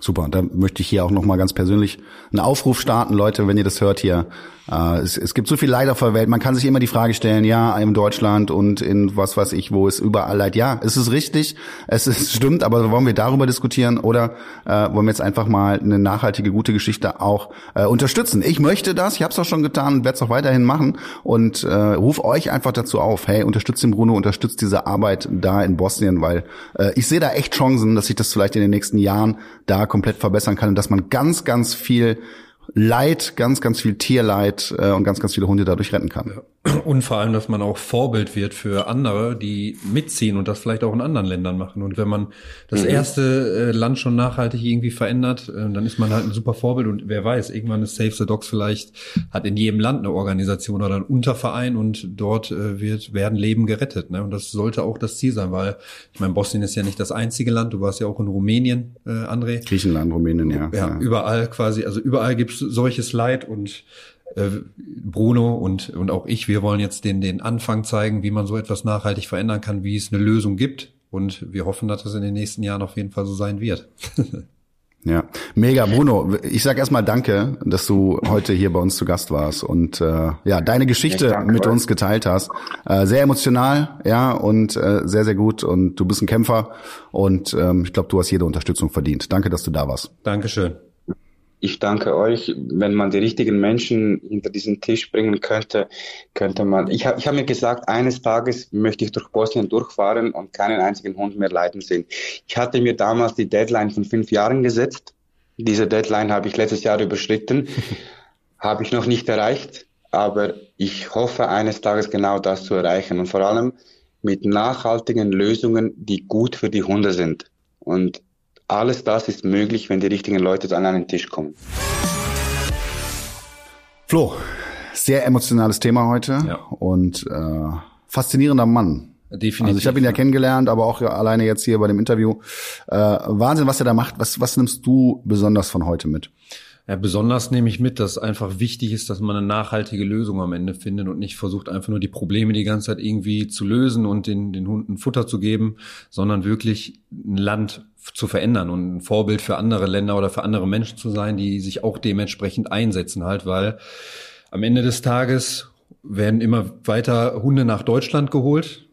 Super, da möchte ich hier auch nochmal ganz persönlich einen Aufruf starten, Leute, wenn ihr das hört hier. Äh, es, es, gibt so viel Leid auf der Welt, man kann sich immer die Frage stellen, ja, in Deutschland und in was weiß ich, wo es überall Leid. Ja, es ist richtig, es ist, stimmt, aber wollen wir darüber diskutieren oder äh, wollen wir jetzt einfach mal eine nachhaltige, gute Geschichte auch äh, unterstützen? Ich möchte das, ich habe es auch schon getan und werde es auch weiterhin machen und äh, ruf euch einfach dazu auf, hey, unterstützt den Bruno, unterstützt diese Arbeit da in Bosnien, weil äh, ich sehe da echt Chancen, dass sich das vielleicht in den nächsten Jahren da komplett verbessern kann und dass man ganz, ganz viel Leid, ganz, ganz viel Tierleid äh, und ganz, ganz viele Hunde dadurch retten kann. Ja. Und vor allem, dass man auch Vorbild wird für andere, die mitziehen und das vielleicht auch in anderen Ländern machen. Und wenn man das mhm. erste äh, Land schon nachhaltig irgendwie verändert, äh, dann ist man halt ein super Vorbild. Und wer weiß, irgendwann ist Save the Dogs vielleicht, hat in jedem Land eine Organisation oder ein Unterverein und dort äh, wird, werden Leben gerettet. Ne? Und das sollte auch das Ziel sein, weil ich meine, Bosnien ist ja nicht das einzige Land. Du warst ja auch in Rumänien, äh, André. Griechenland, Rumänien, ja. Ja, ja. überall quasi, also überall gibt's solches Leid und äh, Bruno und, und auch ich, wir wollen jetzt den, den Anfang zeigen, wie man so etwas nachhaltig verändern kann, wie es eine Lösung gibt. Und wir hoffen, dass das in den nächsten Jahren auf jeden Fall so sein wird. Ja, mega, Bruno. Ich sag erstmal Danke, dass du heute hier bei uns zu Gast warst und äh, ja deine Geschichte danke, mit uns geteilt hast. Äh, sehr emotional, ja und äh, sehr sehr gut und du bist ein Kämpfer und ähm, ich glaube, du hast jede Unterstützung verdient. Danke, dass du da warst. Dankeschön ich danke euch. Wenn man die richtigen Menschen hinter diesen Tisch bringen könnte, könnte man. Ich habe ich hab mir gesagt, eines Tages möchte ich durch Bosnien durchfahren und keinen einzigen Hund mehr leiden sehen. Ich hatte mir damals die Deadline von fünf Jahren gesetzt. Diese Deadline habe ich letztes Jahr überschritten, habe ich noch nicht erreicht, aber ich hoffe eines Tages genau das zu erreichen und vor allem mit nachhaltigen Lösungen, die gut für die Hunde sind. Und alles das ist möglich, wenn die richtigen Leute an einen Tisch kommen. Flo, sehr emotionales Thema heute ja. und äh, faszinierender Mann. Definitiv. Also ich habe ihn ja kennengelernt, aber auch alleine jetzt hier bei dem Interview. Äh, Wahnsinn, was er da macht. Was, was nimmst du besonders von heute mit? Ja, besonders nehme ich mit, dass einfach wichtig ist, dass man eine nachhaltige Lösung am Ende findet und nicht versucht, einfach nur die Probleme die ganze Zeit irgendwie zu lösen und den, den Hunden Futter zu geben, sondern wirklich ein Land zu verändern und ein Vorbild für andere Länder oder für andere Menschen zu sein, die sich auch dementsprechend einsetzen halt, weil am Ende des Tages werden immer weiter Hunde nach Deutschland geholt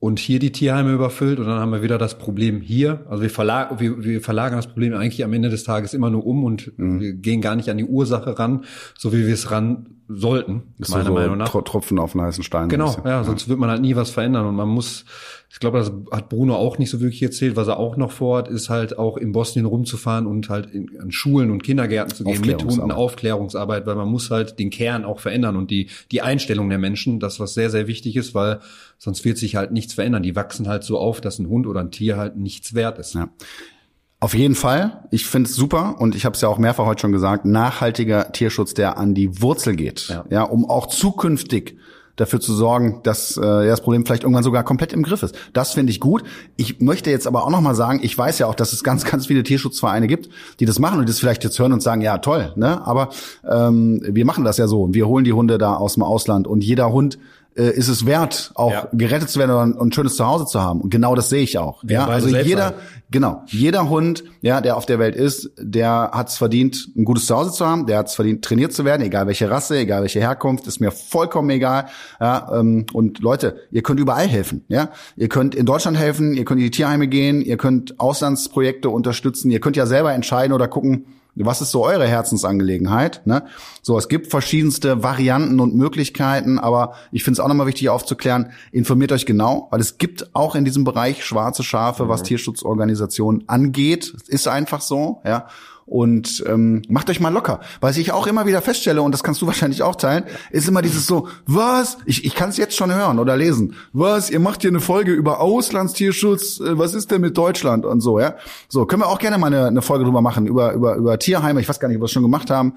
und hier die Tierheime überfüllt und dann haben wir wieder das Problem hier. Also wir, verlag, wir, wir verlagern das Problem eigentlich am Ende des Tages immer nur um und mhm. wir gehen gar nicht an die Ursache ran, so wie wir es ran sollten, ist meiner so Meinung nach. Tropfen auf einen heißen Stein. Genau, ja, sonst ja. wird man halt nie was verändern und man muss, ich glaube, das hat Bruno auch nicht so wirklich erzählt, was er auch noch vorhat, ist halt auch in Bosnien rumzufahren und halt in, an Schulen und Kindergärten zu gehen mit Hunden, Aufklärungsarbeit, weil man muss halt den Kern auch verändern und die, die Einstellung der Menschen, das was sehr, sehr wichtig ist, weil sonst wird sich halt nichts verändern. Die wachsen halt so auf, dass ein Hund oder ein Tier halt nichts wert ist. Ja. Auf jeden Fall. Ich finde es super und ich habe es ja auch mehrfach heute schon gesagt, nachhaltiger Tierschutz, der an die Wurzel geht, ja, ja um auch zukünftig dafür zu sorgen, dass äh, das Problem vielleicht irgendwann sogar komplett im Griff ist. Das finde ich gut. Ich möchte jetzt aber auch noch mal sagen, ich weiß ja auch, dass es ganz, ganz viele Tierschutzvereine gibt, die das machen und das vielleicht jetzt hören und sagen, ja toll, ne? Aber ähm, wir machen das ja so. Wir holen die Hunde da aus dem Ausland und jeder Hund äh, ist es wert, auch ja. gerettet zu werden und ein schönes Zuhause zu haben. Und genau das sehe ich auch. Ja, also jeder, haben. genau, jeder Hund, ja, der auf der Welt ist, der hat es verdient, ein gutes Zuhause zu haben, der hat es verdient, trainiert zu werden, egal welche Rasse, egal welche Herkunft, ist mir vollkommen egal. Ja, ähm, und Leute, ihr könnt überall helfen. Ja, ihr könnt in Deutschland helfen, ihr könnt in die Tierheime gehen, ihr könnt Auslandsprojekte unterstützen, ihr könnt ja selber entscheiden oder gucken, was ist so eure Herzensangelegenheit? Ne? So, es gibt verschiedenste Varianten und Möglichkeiten, aber ich finde es auch nochmal wichtig aufzuklären, informiert euch genau, weil es gibt auch in diesem Bereich schwarze Schafe, mhm. was Tierschutzorganisationen angeht. Es ist einfach so, ja. Und ähm, macht euch mal locker. Was ich auch immer wieder feststelle, und das kannst du wahrscheinlich auch teilen, ist immer dieses so, was? Ich, ich kann es jetzt schon hören oder lesen. Was? Ihr macht hier eine Folge über Auslandstierschutz, äh, was ist denn mit Deutschland und so, ja? So, können wir auch gerne mal eine, eine Folge drüber machen, über, über, über Tierheime. Ich weiß gar nicht, ob wir es schon gemacht haben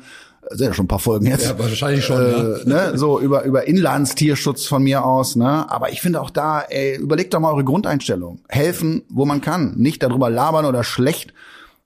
sind ja schon ein paar Folgen jetzt. Ja, wahrscheinlich schon. Äh, ne? So über über Inlandstierschutz von mir aus. Ne? Aber ich finde auch da, ey, überlegt doch mal eure Grundeinstellung. Helfen, wo man kann. Nicht darüber labern oder schlecht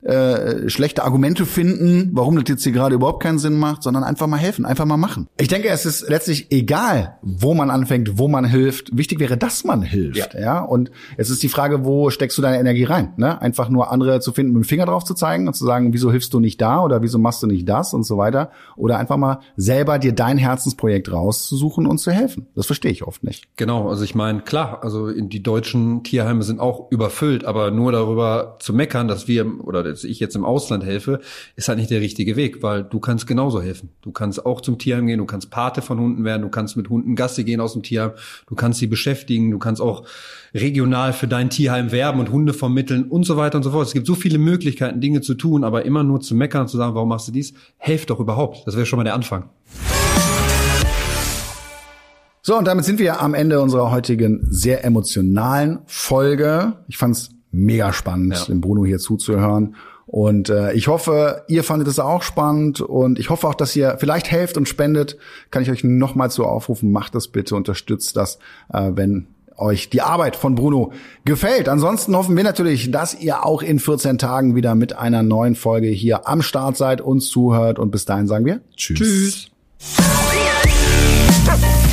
äh, schlechte Argumente finden, warum das jetzt hier gerade überhaupt keinen Sinn macht, sondern einfach mal helfen, einfach mal machen. Ich denke, es ist letztlich egal, wo man anfängt, wo man hilft. Wichtig wäre, dass man hilft. Ja. ja? Und es ist die Frage, wo steckst du deine Energie rein? Ne? Einfach nur andere zu finden, mit dem Finger drauf zu zeigen und zu sagen, wieso hilfst du nicht da oder wieso machst du nicht das und so weiter. Oder einfach mal selber dir dein Herzensprojekt rauszusuchen und zu helfen. Das verstehe ich oft nicht. Genau, also ich meine, klar, also die deutschen Tierheime sind auch überfüllt, aber nur darüber zu meckern, dass wir oder dass ich jetzt im Ausland helfe, ist halt nicht der richtige Weg, weil du kannst genauso helfen. Du kannst auch zum Tierheim gehen, du kannst Pate von Hunden werden, du kannst mit Hunden Gasse gehen aus dem Tierheim, du kannst sie beschäftigen, du kannst auch regional für dein Tierheim werben und Hunde vermitteln und so weiter und so fort. Es gibt so viele Möglichkeiten, Dinge zu tun, aber immer nur zu meckern und zu sagen, warum machst du dies? Helft doch überhaupt. Das wäre schon mal der Anfang. So, und damit sind wir am Ende unserer heutigen sehr emotionalen Folge. Ich fand's mega spannend, ja. dem Bruno hier zuzuhören. Und äh, ich hoffe, ihr fandet es auch spannend und ich hoffe auch, dass ihr vielleicht helft und spendet. Kann ich euch nochmal zu aufrufen, macht das bitte, unterstützt das, äh, wenn euch die Arbeit von Bruno gefällt. Ansonsten hoffen wir natürlich, dass ihr auch in 14 Tagen wieder mit einer neuen Folge hier am Start seid, uns zuhört und bis dahin sagen wir Tschüss. Tschüss.